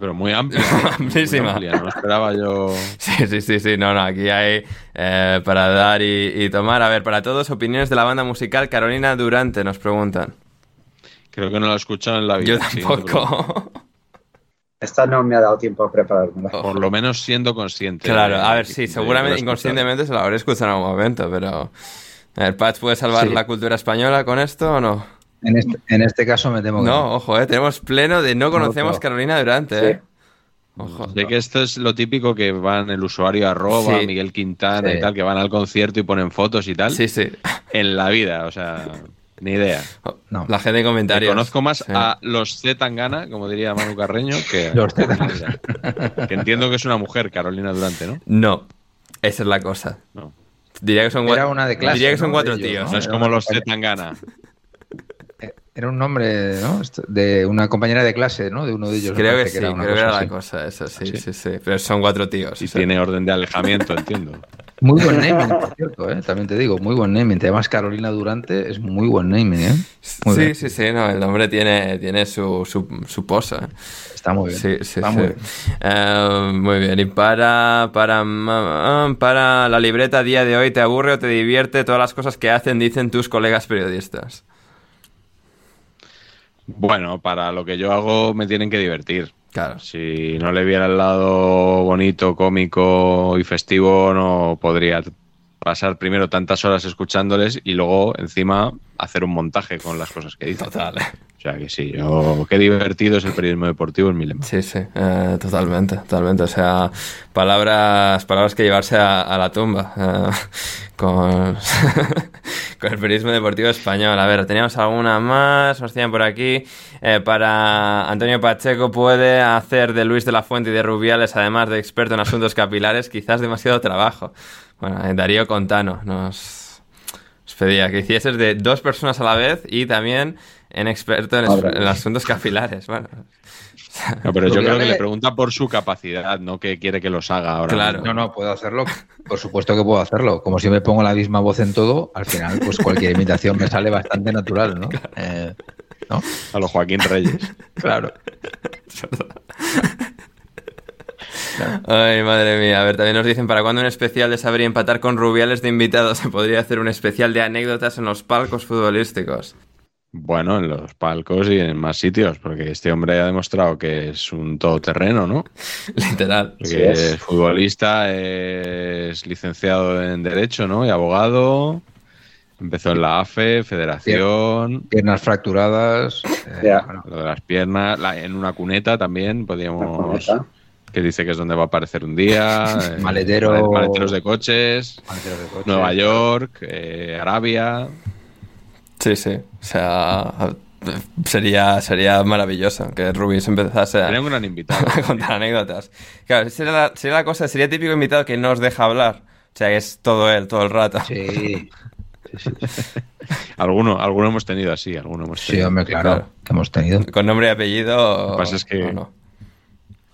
Pero muy amplia. [laughs] Amplísima. Muy amplia, No esperaba yo. [laughs] Sí, sí, sí, sí, no, no, aquí hay eh, para dar y, y tomar. A ver, para todos, opiniones de la banda musical Carolina Durante, nos preguntan. Creo que no lo he escuchado en la vida. Yo tampoco. Esta no me ha dado tiempo a prepararme. Por lo menos siendo consciente. Claro, de- a ver, de- sí, de seguramente inconscientemente se lo habré escuchado en algún momento, pero... A ver, Patch, ¿puede salvar Sí. la cultura española con esto o no? En este, en este caso me temo que No, ojo, eh, tenemos pleno de no conocemos no. Carolina Durante, Sí. eh. Ojo. Sé que esto es lo típico que van el usuario arroba, Sí. Miguel Quintana Sí. y tal, que van al concierto y ponen fotos y tal. Sí, sí. En la vida, o sea, ni idea. No. La gente de comentarios. Conozco más Sí. a los Z Tangana, como diría Manu Carreño, que [laughs] Los Z que entiendo que es una mujer, Carolina Durante, ¿no? No, esa es la cosa. No. Diría que son, Era una de clase, diría que son ¿no? cuatro de ellos, tíos. No es como los Z Tangana. Era un nombre, De una compañera de clase, ¿no? De uno de ellos. Creo que sí, era creo que era así. la cosa, eso, sí, ¿Sí? sí, sí. Pero son cuatro tíos. Y o sea. tiene orden de alejamiento, entiendo. Muy buen naming, por cierto, ¿eh? También te digo, muy buen naming. Te llamas Carolina Durante, es muy buen naming, ¿eh? Muy sí, bien. sí, sí, no, el nombre tiene, tiene su, su, su posa. Está muy bien. Sí, sí, Está sí. muy bien. Eh, muy bien. Y para, para, mm, para la libreta a día de hoy, ¿te aburre o te divierte todas las cosas que hacen, dicen tus colegas periodistas? Bueno, para lo que yo hago me tienen que divertir. Claro. Si no le viera el lado bonito, cómico y festivo, no podría pasar primero tantas horas escuchándoles y luego encima hacer un montaje con las cosas que dicen. Total. Que sí, yo, qué divertido es el periodismo deportivo en mi lema. Sí, sí, eh, totalmente, totalmente. O sea, palabras, palabras que llevarse a, la tumba eh, [laughs] con, [laughs] con el periodismo deportivo español. A ver, teníamos alguna más, nos decían por aquí. Eh, para Antonio Pacheco puede hacer de Luis de la Fuente y de Rubiales, además de experto en asuntos capilares, quizás demasiado trabajo. Bueno, eh, Darío Contano nos, nos pedía que hicieses de dos personas a la vez y también en experto en, en asuntos capilares. Bueno, No, pero yo creo que le pregunta por su capacidad, no que quiere que los haga ahora. Claro. No, no, puedo hacerlo. Por supuesto que puedo hacerlo. Como si me pongo la misma voz en todo, al final, pues cualquier imitación me sale bastante natural, ¿no? Eh, ¿no? A los Joaquín Reyes. Claro. Ay, madre mía. A ver, también nos dicen, ¿para cuándo un especial de saber y empatar con Rubiales de invitados? Se [laughs] podría hacer un especial de anécdotas en los palcos futbolísticos. Bueno, en los palcos y en más sitios, porque este hombre ha demostrado que es un todoterreno, ¿no? [laughs] Literal. Porque Sí es. es futbolista, es licenciado en Derecho, ¿no? Y abogado. Empezó en la AFE, Federación, Piernas fracturadas. eh, bueno, lo de las piernas, la- en una cuneta también, podíamos. cuneta. Que dice que es donde va a aparecer un día. [laughs] eh, Maletero. male- Maleteros de coches. maletero de coche. Nueva York, eh, Arabia. Sí, sí. O sea, sería, sería maravilloso que Rubis empezase a, un gran invitado. a [laughs] contar anécdotas. Claro, sería la, sería la cosa, sería típico invitado que no os deja hablar. O sea, que es todo él, todo el rato. Sí. Sí, sí, sí. [laughs] Alguno, alguno hemos tenido así, alguno hemos Sí, tenido. hombre, claro, Claro. que hemos tenido. Con nombre y apellido. Lo que pasa es que- no.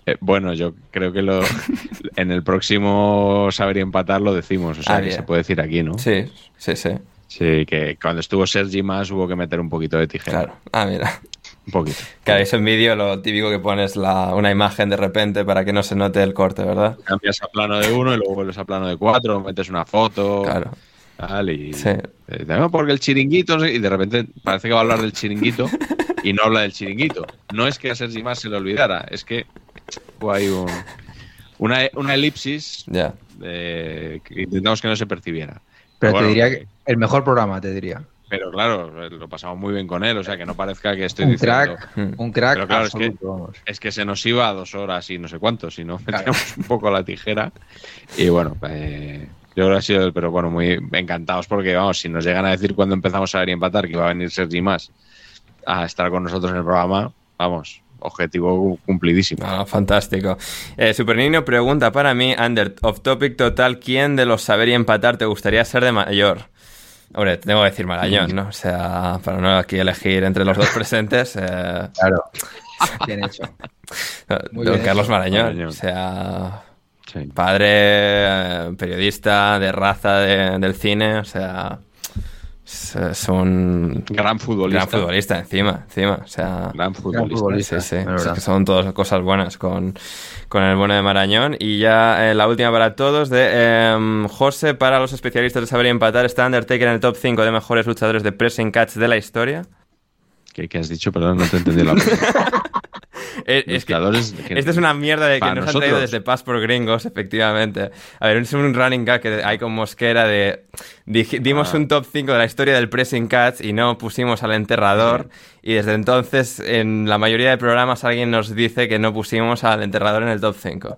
Eh, bueno, yo creo que lo, [laughs] en el próximo Saber y Empatar lo decimos, o sea Ah, que bien. se puede decir aquí, ¿no? Sí, sí, sí. Sí, que cuando estuvo Sergi más hubo que meter un poquito de tijera. Claro. Ah, mira. Un poquito. Claro, eso en vídeo lo típico que pones la, una imagen de repente para que no se note el corte, ¿verdad? Cambias a plano de uno y luego vuelves a plano de cuatro, metes una foto. Claro. Tal, y, Sí. eh, no, porque el chiringuito, y de repente parece que va a hablar del chiringuito y no habla del chiringuito. No es que a Sergi más se le olvidara, es que hubo ahí un- una, una elipsis Ya. eh, que intentamos que no se percibiera. Pero Bueno, te diría que el mejor programa, te diría. Pero claro, lo pasamos muy bien con él, o sea que no parezca que estoy Un diciendo. crack, un crack Pero claro, es que-. Es que se nos iba a dos horas y no sé cuánto, si no [laughs] Claro. metíamos un poco la tijera. Y bueno, eh, yo creo que ha sido, pero bueno, muy encantados porque, vamos, si nos llegan a decir cuando empezamos a ver y empatar que iba a venir Sergi más a estar con nosotros en el programa, vamos, objetivo cumplidísimo. Ah, fantástico. Eh, Super Niño pregunta para mí, Under, off topic total, ¿quién de los saber y empatar te gustaría ser de mayor? Hombre, tengo que decir Marañón, ¿no? O sea, para no aquí elegir entre los dos presentes. Eh... Claro. [laughs] Bien hecho. Don Carlos Marañón. O sea, padre, eh, periodista de raza de, del cine, o sea, es un gran futbolista. Gran futbolista encima, encima, o sea, gran futbolista. sí, sí, que son todas cosas buenas con, con el bueno de Marañón. Y ya eh, la última para todos de eh, José, para los especialistas de saber y empatar, está Undertaker en el top 5 de mejores luchadores de pressing catch de la historia. ¿Qué, qué has dicho? Perdón, no te he entendido la [laughs] es, es que, [laughs] esta es una mierda de que nos han traído desde Paz por Gringos, efectivamente. A ver, es un running gag que hay con Mosquera de... Dimos ah. un top 5 de la historia del pressing catch y no pusimos al enterrador. Y desde entonces, en la mayoría de programas, alguien nos dice que no pusimos al enterrador en el top 5.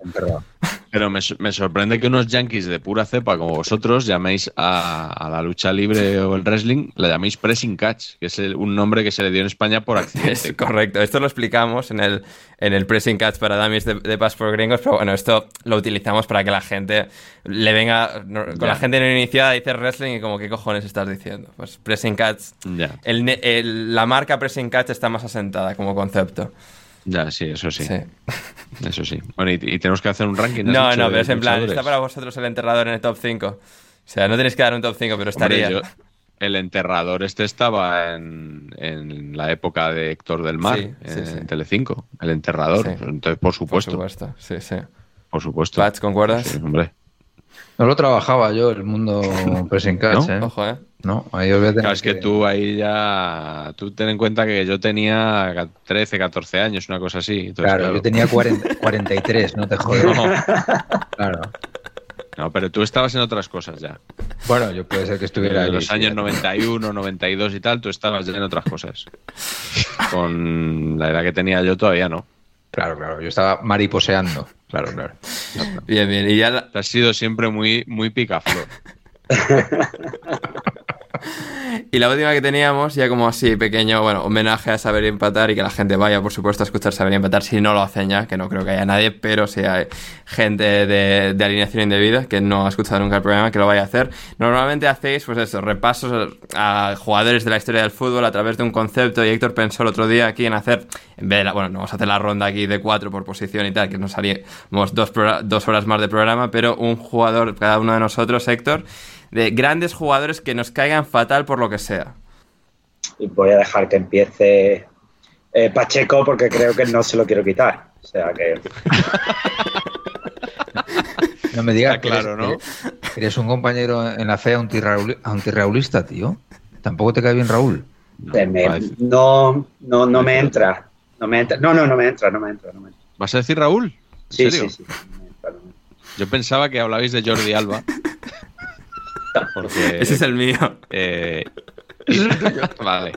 Pero me, sorprende que unos yankees de pura cepa como vosotros llaméis a, la lucha libre o el wrestling, la llaméis pressing catch, que es un nombre que se le dio en España por accidente. [laughs] correcto. Esto lo explicamos en el, en el pressing catch para dummies de, de Passport Gringos, pero bueno, esto lo utilizamos para que la gente le venga. con la gente no iniciada dice wrestling y como, ¿qué cojones estás diciendo? Pues pressing catch. la marca pressing catch está más asentada como concepto. Ya, sí, eso sí. Eso sí. Bueno, y, tenemos que hacer un ranking. No, no, pero es en plan, está para vosotros el enterrador en el top 5. O sea, no tenéis que dar un top 5, pero estaría. el enterrador este estaba en, en, la época de Héctor del Mar, en Telecinco. El enterrador. Entonces, por supuesto. Por supuesto, sí, sí. Por supuesto. Pats, ¿concuerdas? hombre. No lo trabajaba yo, el mundo [laughs] pressing catch, ¿eh? Ojo, ¿eh? No, ahí os voy a claro, es que, tú ahí ya. Tú ten en cuenta que yo tenía 13, 14 años, una cosa así. claro, yo tenía [laughs] 40, 43, no te jodas. No. Claro. No, pero tú estabas en otras cosas ya. Bueno, yo puede ser que estuviera en los años 91, 92 y tal, tú estabas ya en otras cosas. Con la edad que tenía yo todavía no. Claro, claro, yo estaba mariposeando. Claro, claro. Bien, bien. Y ya has sido siempre muy, muy picaflor. [laughs] [laughs] Y la última que teníamos, ya como así pequeño, bueno, homenaje a Saber Empatar y que la gente vaya, por supuesto, a escuchar Saber Empatar si no lo hacen ya, que no creo que haya nadie, pero si hay gente de, alineación indebida que no ha escuchado nunca el programa, que lo vaya a hacer. Normalmente hacéis, pues eso, repasos a jugadores de la historia del fútbol a través de un concepto y Héctor pensó el otro día aquí en hacer, en vez de la, bueno, no vamos a hacer la ronda aquí de cuatro por posición y tal, que nos salimos dos, dos horas más de programa, pero un jugador, cada uno de nosotros, Héctor, de grandes jugadores que nos caigan fatal por lo que sea. Y voy a dejar que empiece eh, Pacheco porque creo que no se lo quiero quitar. O sea que. [laughs] No me digas claro, ¿no? Eres, un compañero en la fe antirraulista, tío. Tampoco te cae bien Raúl. No, no, no, me entra. No me entra. No, no, no me entra, no me entra, no me entra. ¿Vas a decir Raúl? sí, sí, sí. Yo pensaba que hablabais de Jordi Alba. [laughs] Ese es el mío. Eh, [laughs] vale.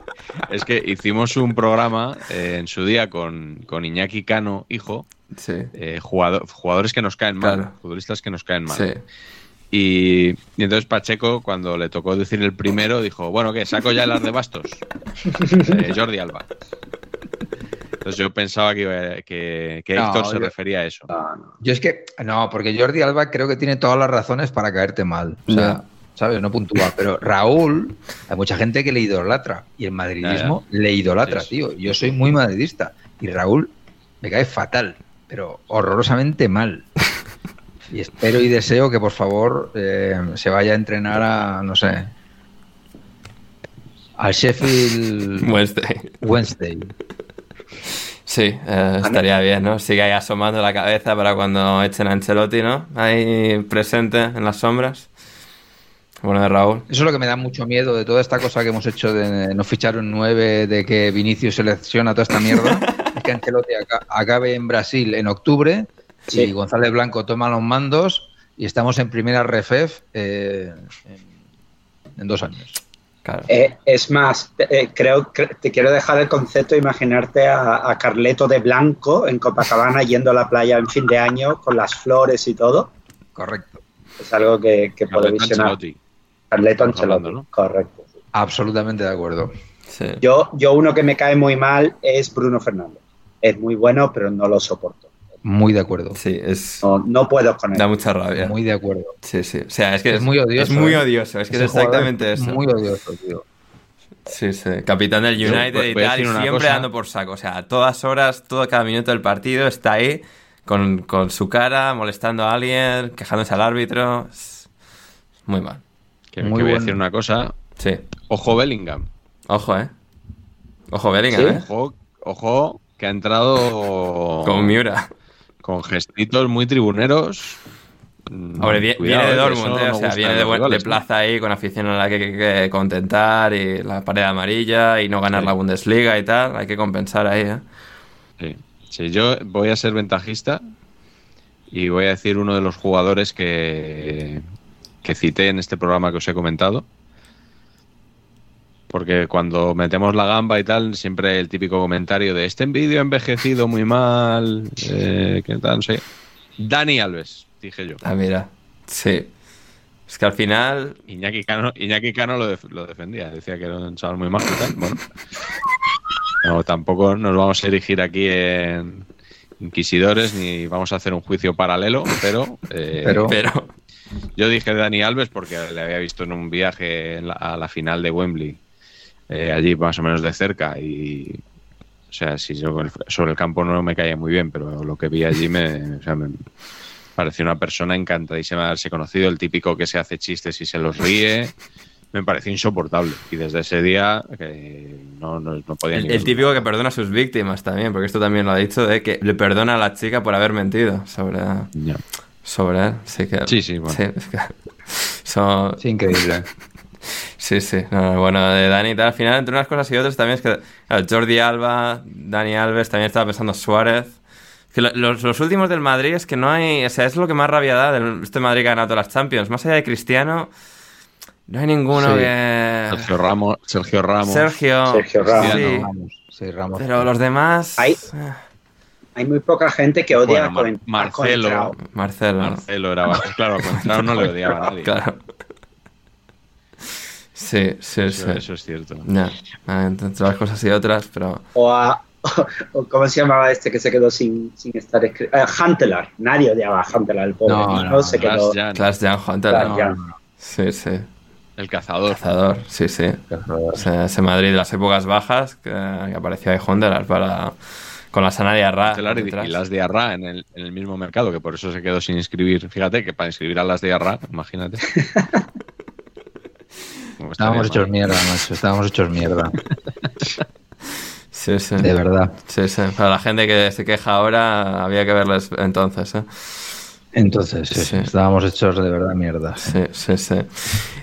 Es que hicimos un programa eh, en su día con, Iñaki Cano, hijo. Eh, jugadores que nos caen mal, futbolistas que nos caen mal. Y, entonces Pacheco, cuando le tocó decir el primero, dijo, bueno, ¿qué? ¿Saco ya el de bastos? [laughs] Jordi Alba. Entonces yo pensaba que, que, Héctor se refería a eso. Yo es que, no, porque Jordi Alba creo que tiene todas las razones para caerte mal. O sea, ¿sabes? No puntúa. Pero Raúl, hay mucha gente que le idolatra. Y el madridismo le idolatra, tío. Yo soy muy madridista. Y Raúl me cae fatal, pero horrorosamente mal. Y espero y deseo que por favor eh, se vaya a entrenar a, no sé, al Sheffield Wednesday. Wednesday. Sí, eh, estaría bien, ¿no? Sigue ahí asomando la cabeza para cuando echen a Ancelotti, ¿no? Ahí presente en las sombras. Bueno, de Raúl. Eso es lo que me da mucho miedo de toda esta cosa que hemos hecho de no fichar un 9, de que Vinicius selecciona toda esta mierda. [laughs] es que Ancelotti acabe en Brasil en octubre y González Blanco toma los mandos y estamos en primera refef eh, en, dos años. Eh, es más, eh, creo que te quiero dejar el concepto de imaginarte a, Carleto de Blanco en Copacabana yendo a la playa en fin de año con las flores y todo. Correcto. Es algo que, que puedo visionar. Carleto Ancelotti, ¿no? correcto. Absolutamente de acuerdo. Yo, yo uno que me cae muy mal es Bruno Fernández. es muy bueno, pero no lo soporto. Muy de acuerdo. Sí, es. No, puedo con él. Da mucha rabia. Muy de acuerdo. Sí, sí. O sea, es que es, muy odioso. Es muy ¿eh? odioso. Es que es exactamente eso. Muy odioso, tío. Sí, sí. Capitán del United y tal. Y siempre dando por saco. O sea, a todas horas, todo cada minuto del partido está ahí con, con su cara, molestando a alguien, quejándose al árbitro. Muy mal. Que, muy voy a decir una cosa. Sí. Ojo Bellingham. Ojo, eh. Ojo Bellingham, ¿eh? Ojo, ojo, que ha entrado. [laughs] Con Miura. Con gestitos muy tribuneros. Hombre, viene, de Dortmund, eh, o sea, viene de, plaza ahí con afición a la que, hay que contentar y la pared amarilla y no ganar la Bundesliga y tal. Hay que compensar ahí, ¿eh? Sí. sí, yo voy a ser ventajista y voy a decir uno de los jugadores que, que cité en este programa que os he comentado. Porque cuando metemos la gamba y tal, siempre el típico comentario de este vídeo ha envejecido muy mal, eh, ¿qué tal? No sé. Dani Alves, dije yo. Ah, mira. Sí. Es que al final. Iñaki Cano, Iñaki Cano lo, lo defendía, decía que era un chaval muy majo y tal. Bueno. No, tampoco nos vamos a erigir aquí en inquisidores ni vamos a hacer un juicio paralelo, pero. Eh, pero, pero. Yo dije Dani Alves porque le había visto en un viaje a la final de Wembley eh, allí más o menos de cerca y o sea, si yo sobre el campo no me caía muy bien, pero lo que vi allí me, [laughs] o sea, me pareció una persona encantadísima de haberse conocido, el típico que se hace chistes y se los ríe. Me pareció insoportable. Y desde ese día que no, no, podía El, el típico que perdona a sus víctimas también, porque esto también lo ha dicho, de que le perdona a la chica por haber mentido sobre, sobre él. Sí, que, sí, sí, bueno. Sí, es que, son, sí, increíble. [laughs] Sí, sí. bueno, de Dani tal, al final, entre unas cosas y otras, también es que Jordi Alba, Dani Alves, también estaba pensando Suárez. Que los, los, últimos del Madrid es que no hay. O sea, es lo que más rabia da de este Madrid que ha ganado todas las Champions. Más allá de Cristiano, no hay ninguno que. Sergio Ramos. Sergio Ramos. Sergio, Sergio Ramos. Sí. Ramos. Pero los demás. Hay, hay muy poca gente que odia bueno, a Marcelo. Marcelo. Marcelo era. Claro, a Contrao no le odiaba a [laughs] nadie. Claro. Sí, sí, eso, sí. Eso es cierto. Ya, entre las cosas y otras, pero... O a... [laughs] O, ¿Cómo se llamaba este que se quedó sin, sin estar escrito? Uh, Huntelaar. Nadie odiaba a Huntelaar, el pobre. No, no, se quedó... Clash Jan Huntelaar. Sí, sí. El cazador. Cazador, sí, sí. Cazador. O sea, ese Madrid de las épocas bajas que, que aparecía ahí Huntelaar para... Con la sana Diarra. Y, y las Diarra en el, en el mismo mercado, que por eso se quedó sin inscribir. Fíjate que para inscribir a las Diarra, imagínate. [laughs] Estábamos hechos mierda, macho. Estábamos hechos mierda. Sí, sí. De verdad. Sí, sí. Para la gente que se queja ahora, había que verles entonces, ¿eh? Entonces, sí, sí. estábamos hechos de verdad mierda. Sí, sí, sí.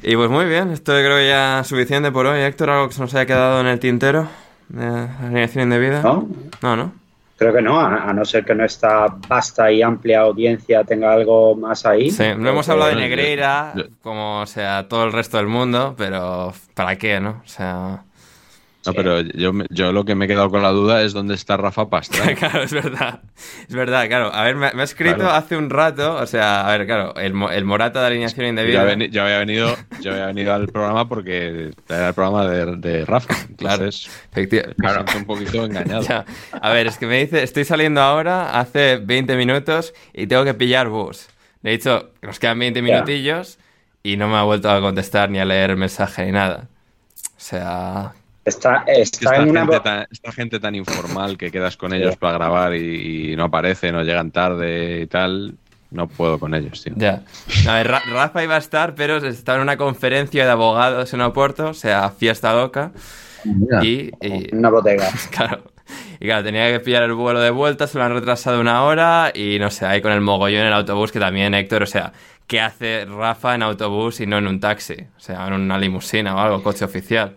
Y pues muy bien, esto creo que ya es suficiente por hoy. Héctor, ¿algo que se nos haya quedado en el tintero? ¿De alineación indebida? No. No, ¿no? Creo que no, a, a, no ser que nuestra vasta y amplia audiencia tenga algo más ahí. Sí, no hemos hablado de Negreira, como o sea todo el resto del mundo, pero ¿para qué, no? O sea... No, pero yo, yo lo que me he quedado con la duda es dónde está Rafa Pastra. [laughs] claro, es verdad. Es verdad, claro. A ver, me, me ha escrito claro. hace un rato, o sea, a ver, claro, el, el Morata de alineación indebida. Yo había, yo había, venido, yo había venido al programa porque era el programa de, de Rafa. Entonces, claro, claro. un poquito engañado. [laughs] Ya. A ver, es que me dice, estoy saliendo ahora hace 20 minutos y tengo que pillar bus. Le he dicho, nos quedan 20 minutillos y no me ha vuelto a contestar ni a leer el mensaje ni nada. O sea, Está, está esta, en una... gente tan, esta, gente tan, informal que quedas con ellos sí. para grabar y, y, no aparecen o llegan tarde y tal, no puedo con ellos, tío. Ya. A ver, Ra Rafa iba a estar, pero estaba en una conferencia de abogados en Oporto, o sea, fiesta loca. Y, y, Una bodega. [laughs] Claro. Y claro, tenía que pillar el vuelo de vuelta, se lo han retrasado una hora y no sé, ahí con el mogollón en el autobús, que también Héctor, o sea, ¿qué hace Rafa en autobús y no en un taxi? O sea, en una limusina o algo, coche oficial.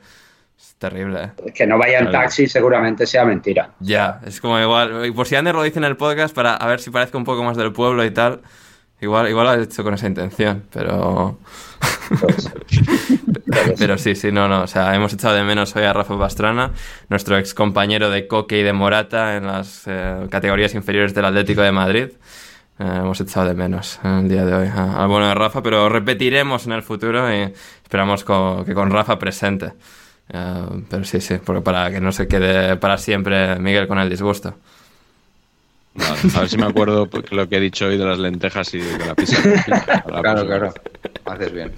Terrible. ¿eh? Que no vaya en taxi seguramente sea mentira. Ya, es como igual. Y por si Ander lo dice en el podcast para a ver si parezca un poco más del pueblo y tal. Igual, igual lo ha hecho con esa intención, pero. [laughs] pero sí, sí, no, no. O sea, hemos echado de menos hoy a Rafa Pastrana, nuestro ex compañero de Coque y de Morata en las eh, categorías inferiores del Atlético de Madrid. Eh, hemos echado de menos en el día de hoy al bueno de Rafa, pero repetiremos en el futuro y esperamos que con Rafa presente. Uh, pero sí, sí, porque para que no se quede para siempre Miguel con el disgusto. A ver si me acuerdo lo que he dicho hoy de las lentejas y de la pizza. [laughs] claro, claro. Haces bien.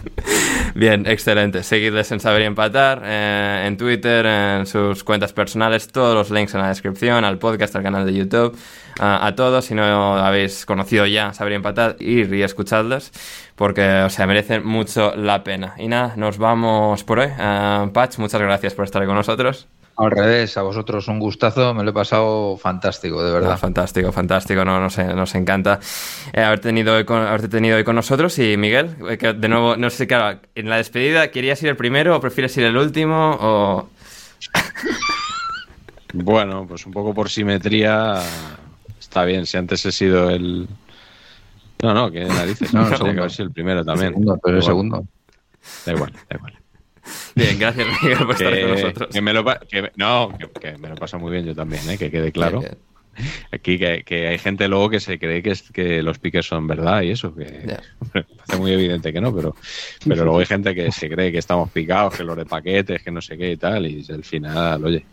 Bien, excelente. Seguidles en Saber y Empatar, eh, en Twitter, en sus cuentas personales, todos los links en la descripción, al podcast, al canal de YouTube, a todos. Si no habéis conocido ya Saber y Empatar, ir y escuchadlos, porque, o sea, merecen mucho la pena. Y nada, nos vamos por hoy. Uh, Patch, muchas gracias por estar con nosotros. Al revés, a vosotros un gustazo, me lo he pasado fantástico, de verdad. fantástico, fantástico, no, no sé, nos encanta eh, haber tenido hoy con, haberte tenido hoy con nosotros y Miguel, eh, que de nuevo, no sé, claro, en la despedida, ¿querías ir el primero o prefieres ir el último o...? [laughs] bueno, pues un poco por simetría está bien, si antes he sido el... No, no, que narices, [laughs] no, no, no, el primero también. El segundo, pero el segundo. Da igual, da igual. Bien, gracias Miguel por estar con nosotros. Que me lo, no, que, me lo pasa muy bien yo también, ¿eh? que quede claro. Aquí que, hay gente luego que se cree que, que los piques son verdad y eso, que hace [laughs] muy evidente que no, pero, pero luego hay gente que se cree que estamos picados, que los de paquetes, que no sé qué y tal, y al final, oye,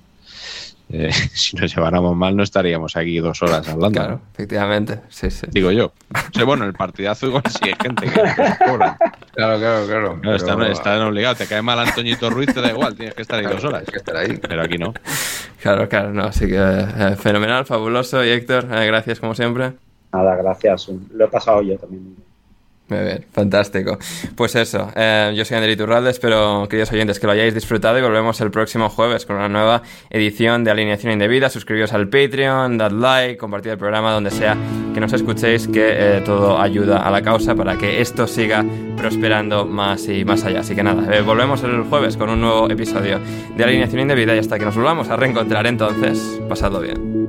eh, [laughs] si nos lleváramos mal no estaríamos aquí dos horas hablando. Claro, efectivamente, sí, sí. Digo yo. O bueno, el partidazo igual sí hay gente que cobra. Claro, claro, claro. claro están, obligados. Te cae mal Antoñito Ruiz, te da igual, tienes que estar ahí dos horas. que estar ahí. Pero aquí no. Claro, claro, no. Así que eh, fenomenal, fabuloso. Y Héctor, eh, gracias como siempre. Nada, gracias. Lo he pasado yo también. Muy bien, fantástico. Pues eso, eh, yo soy André Iturralde, espero, queridos oyentes, que lo hayáis disfrutado y volvemos el próximo jueves con una nueva edición de Alineación Indebida. Suscribíos al Patreon, dad like, compartid el programa donde sea que nos escuchéis, que eh, todo ayuda a la causa para que esto siga prosperando más y más allá. Así que nada, eh, volvemos el jueves con un nuevo episodio de Alineación Indebida y hasta que nos volvamos a reencontrar entonces, pasadlo bien.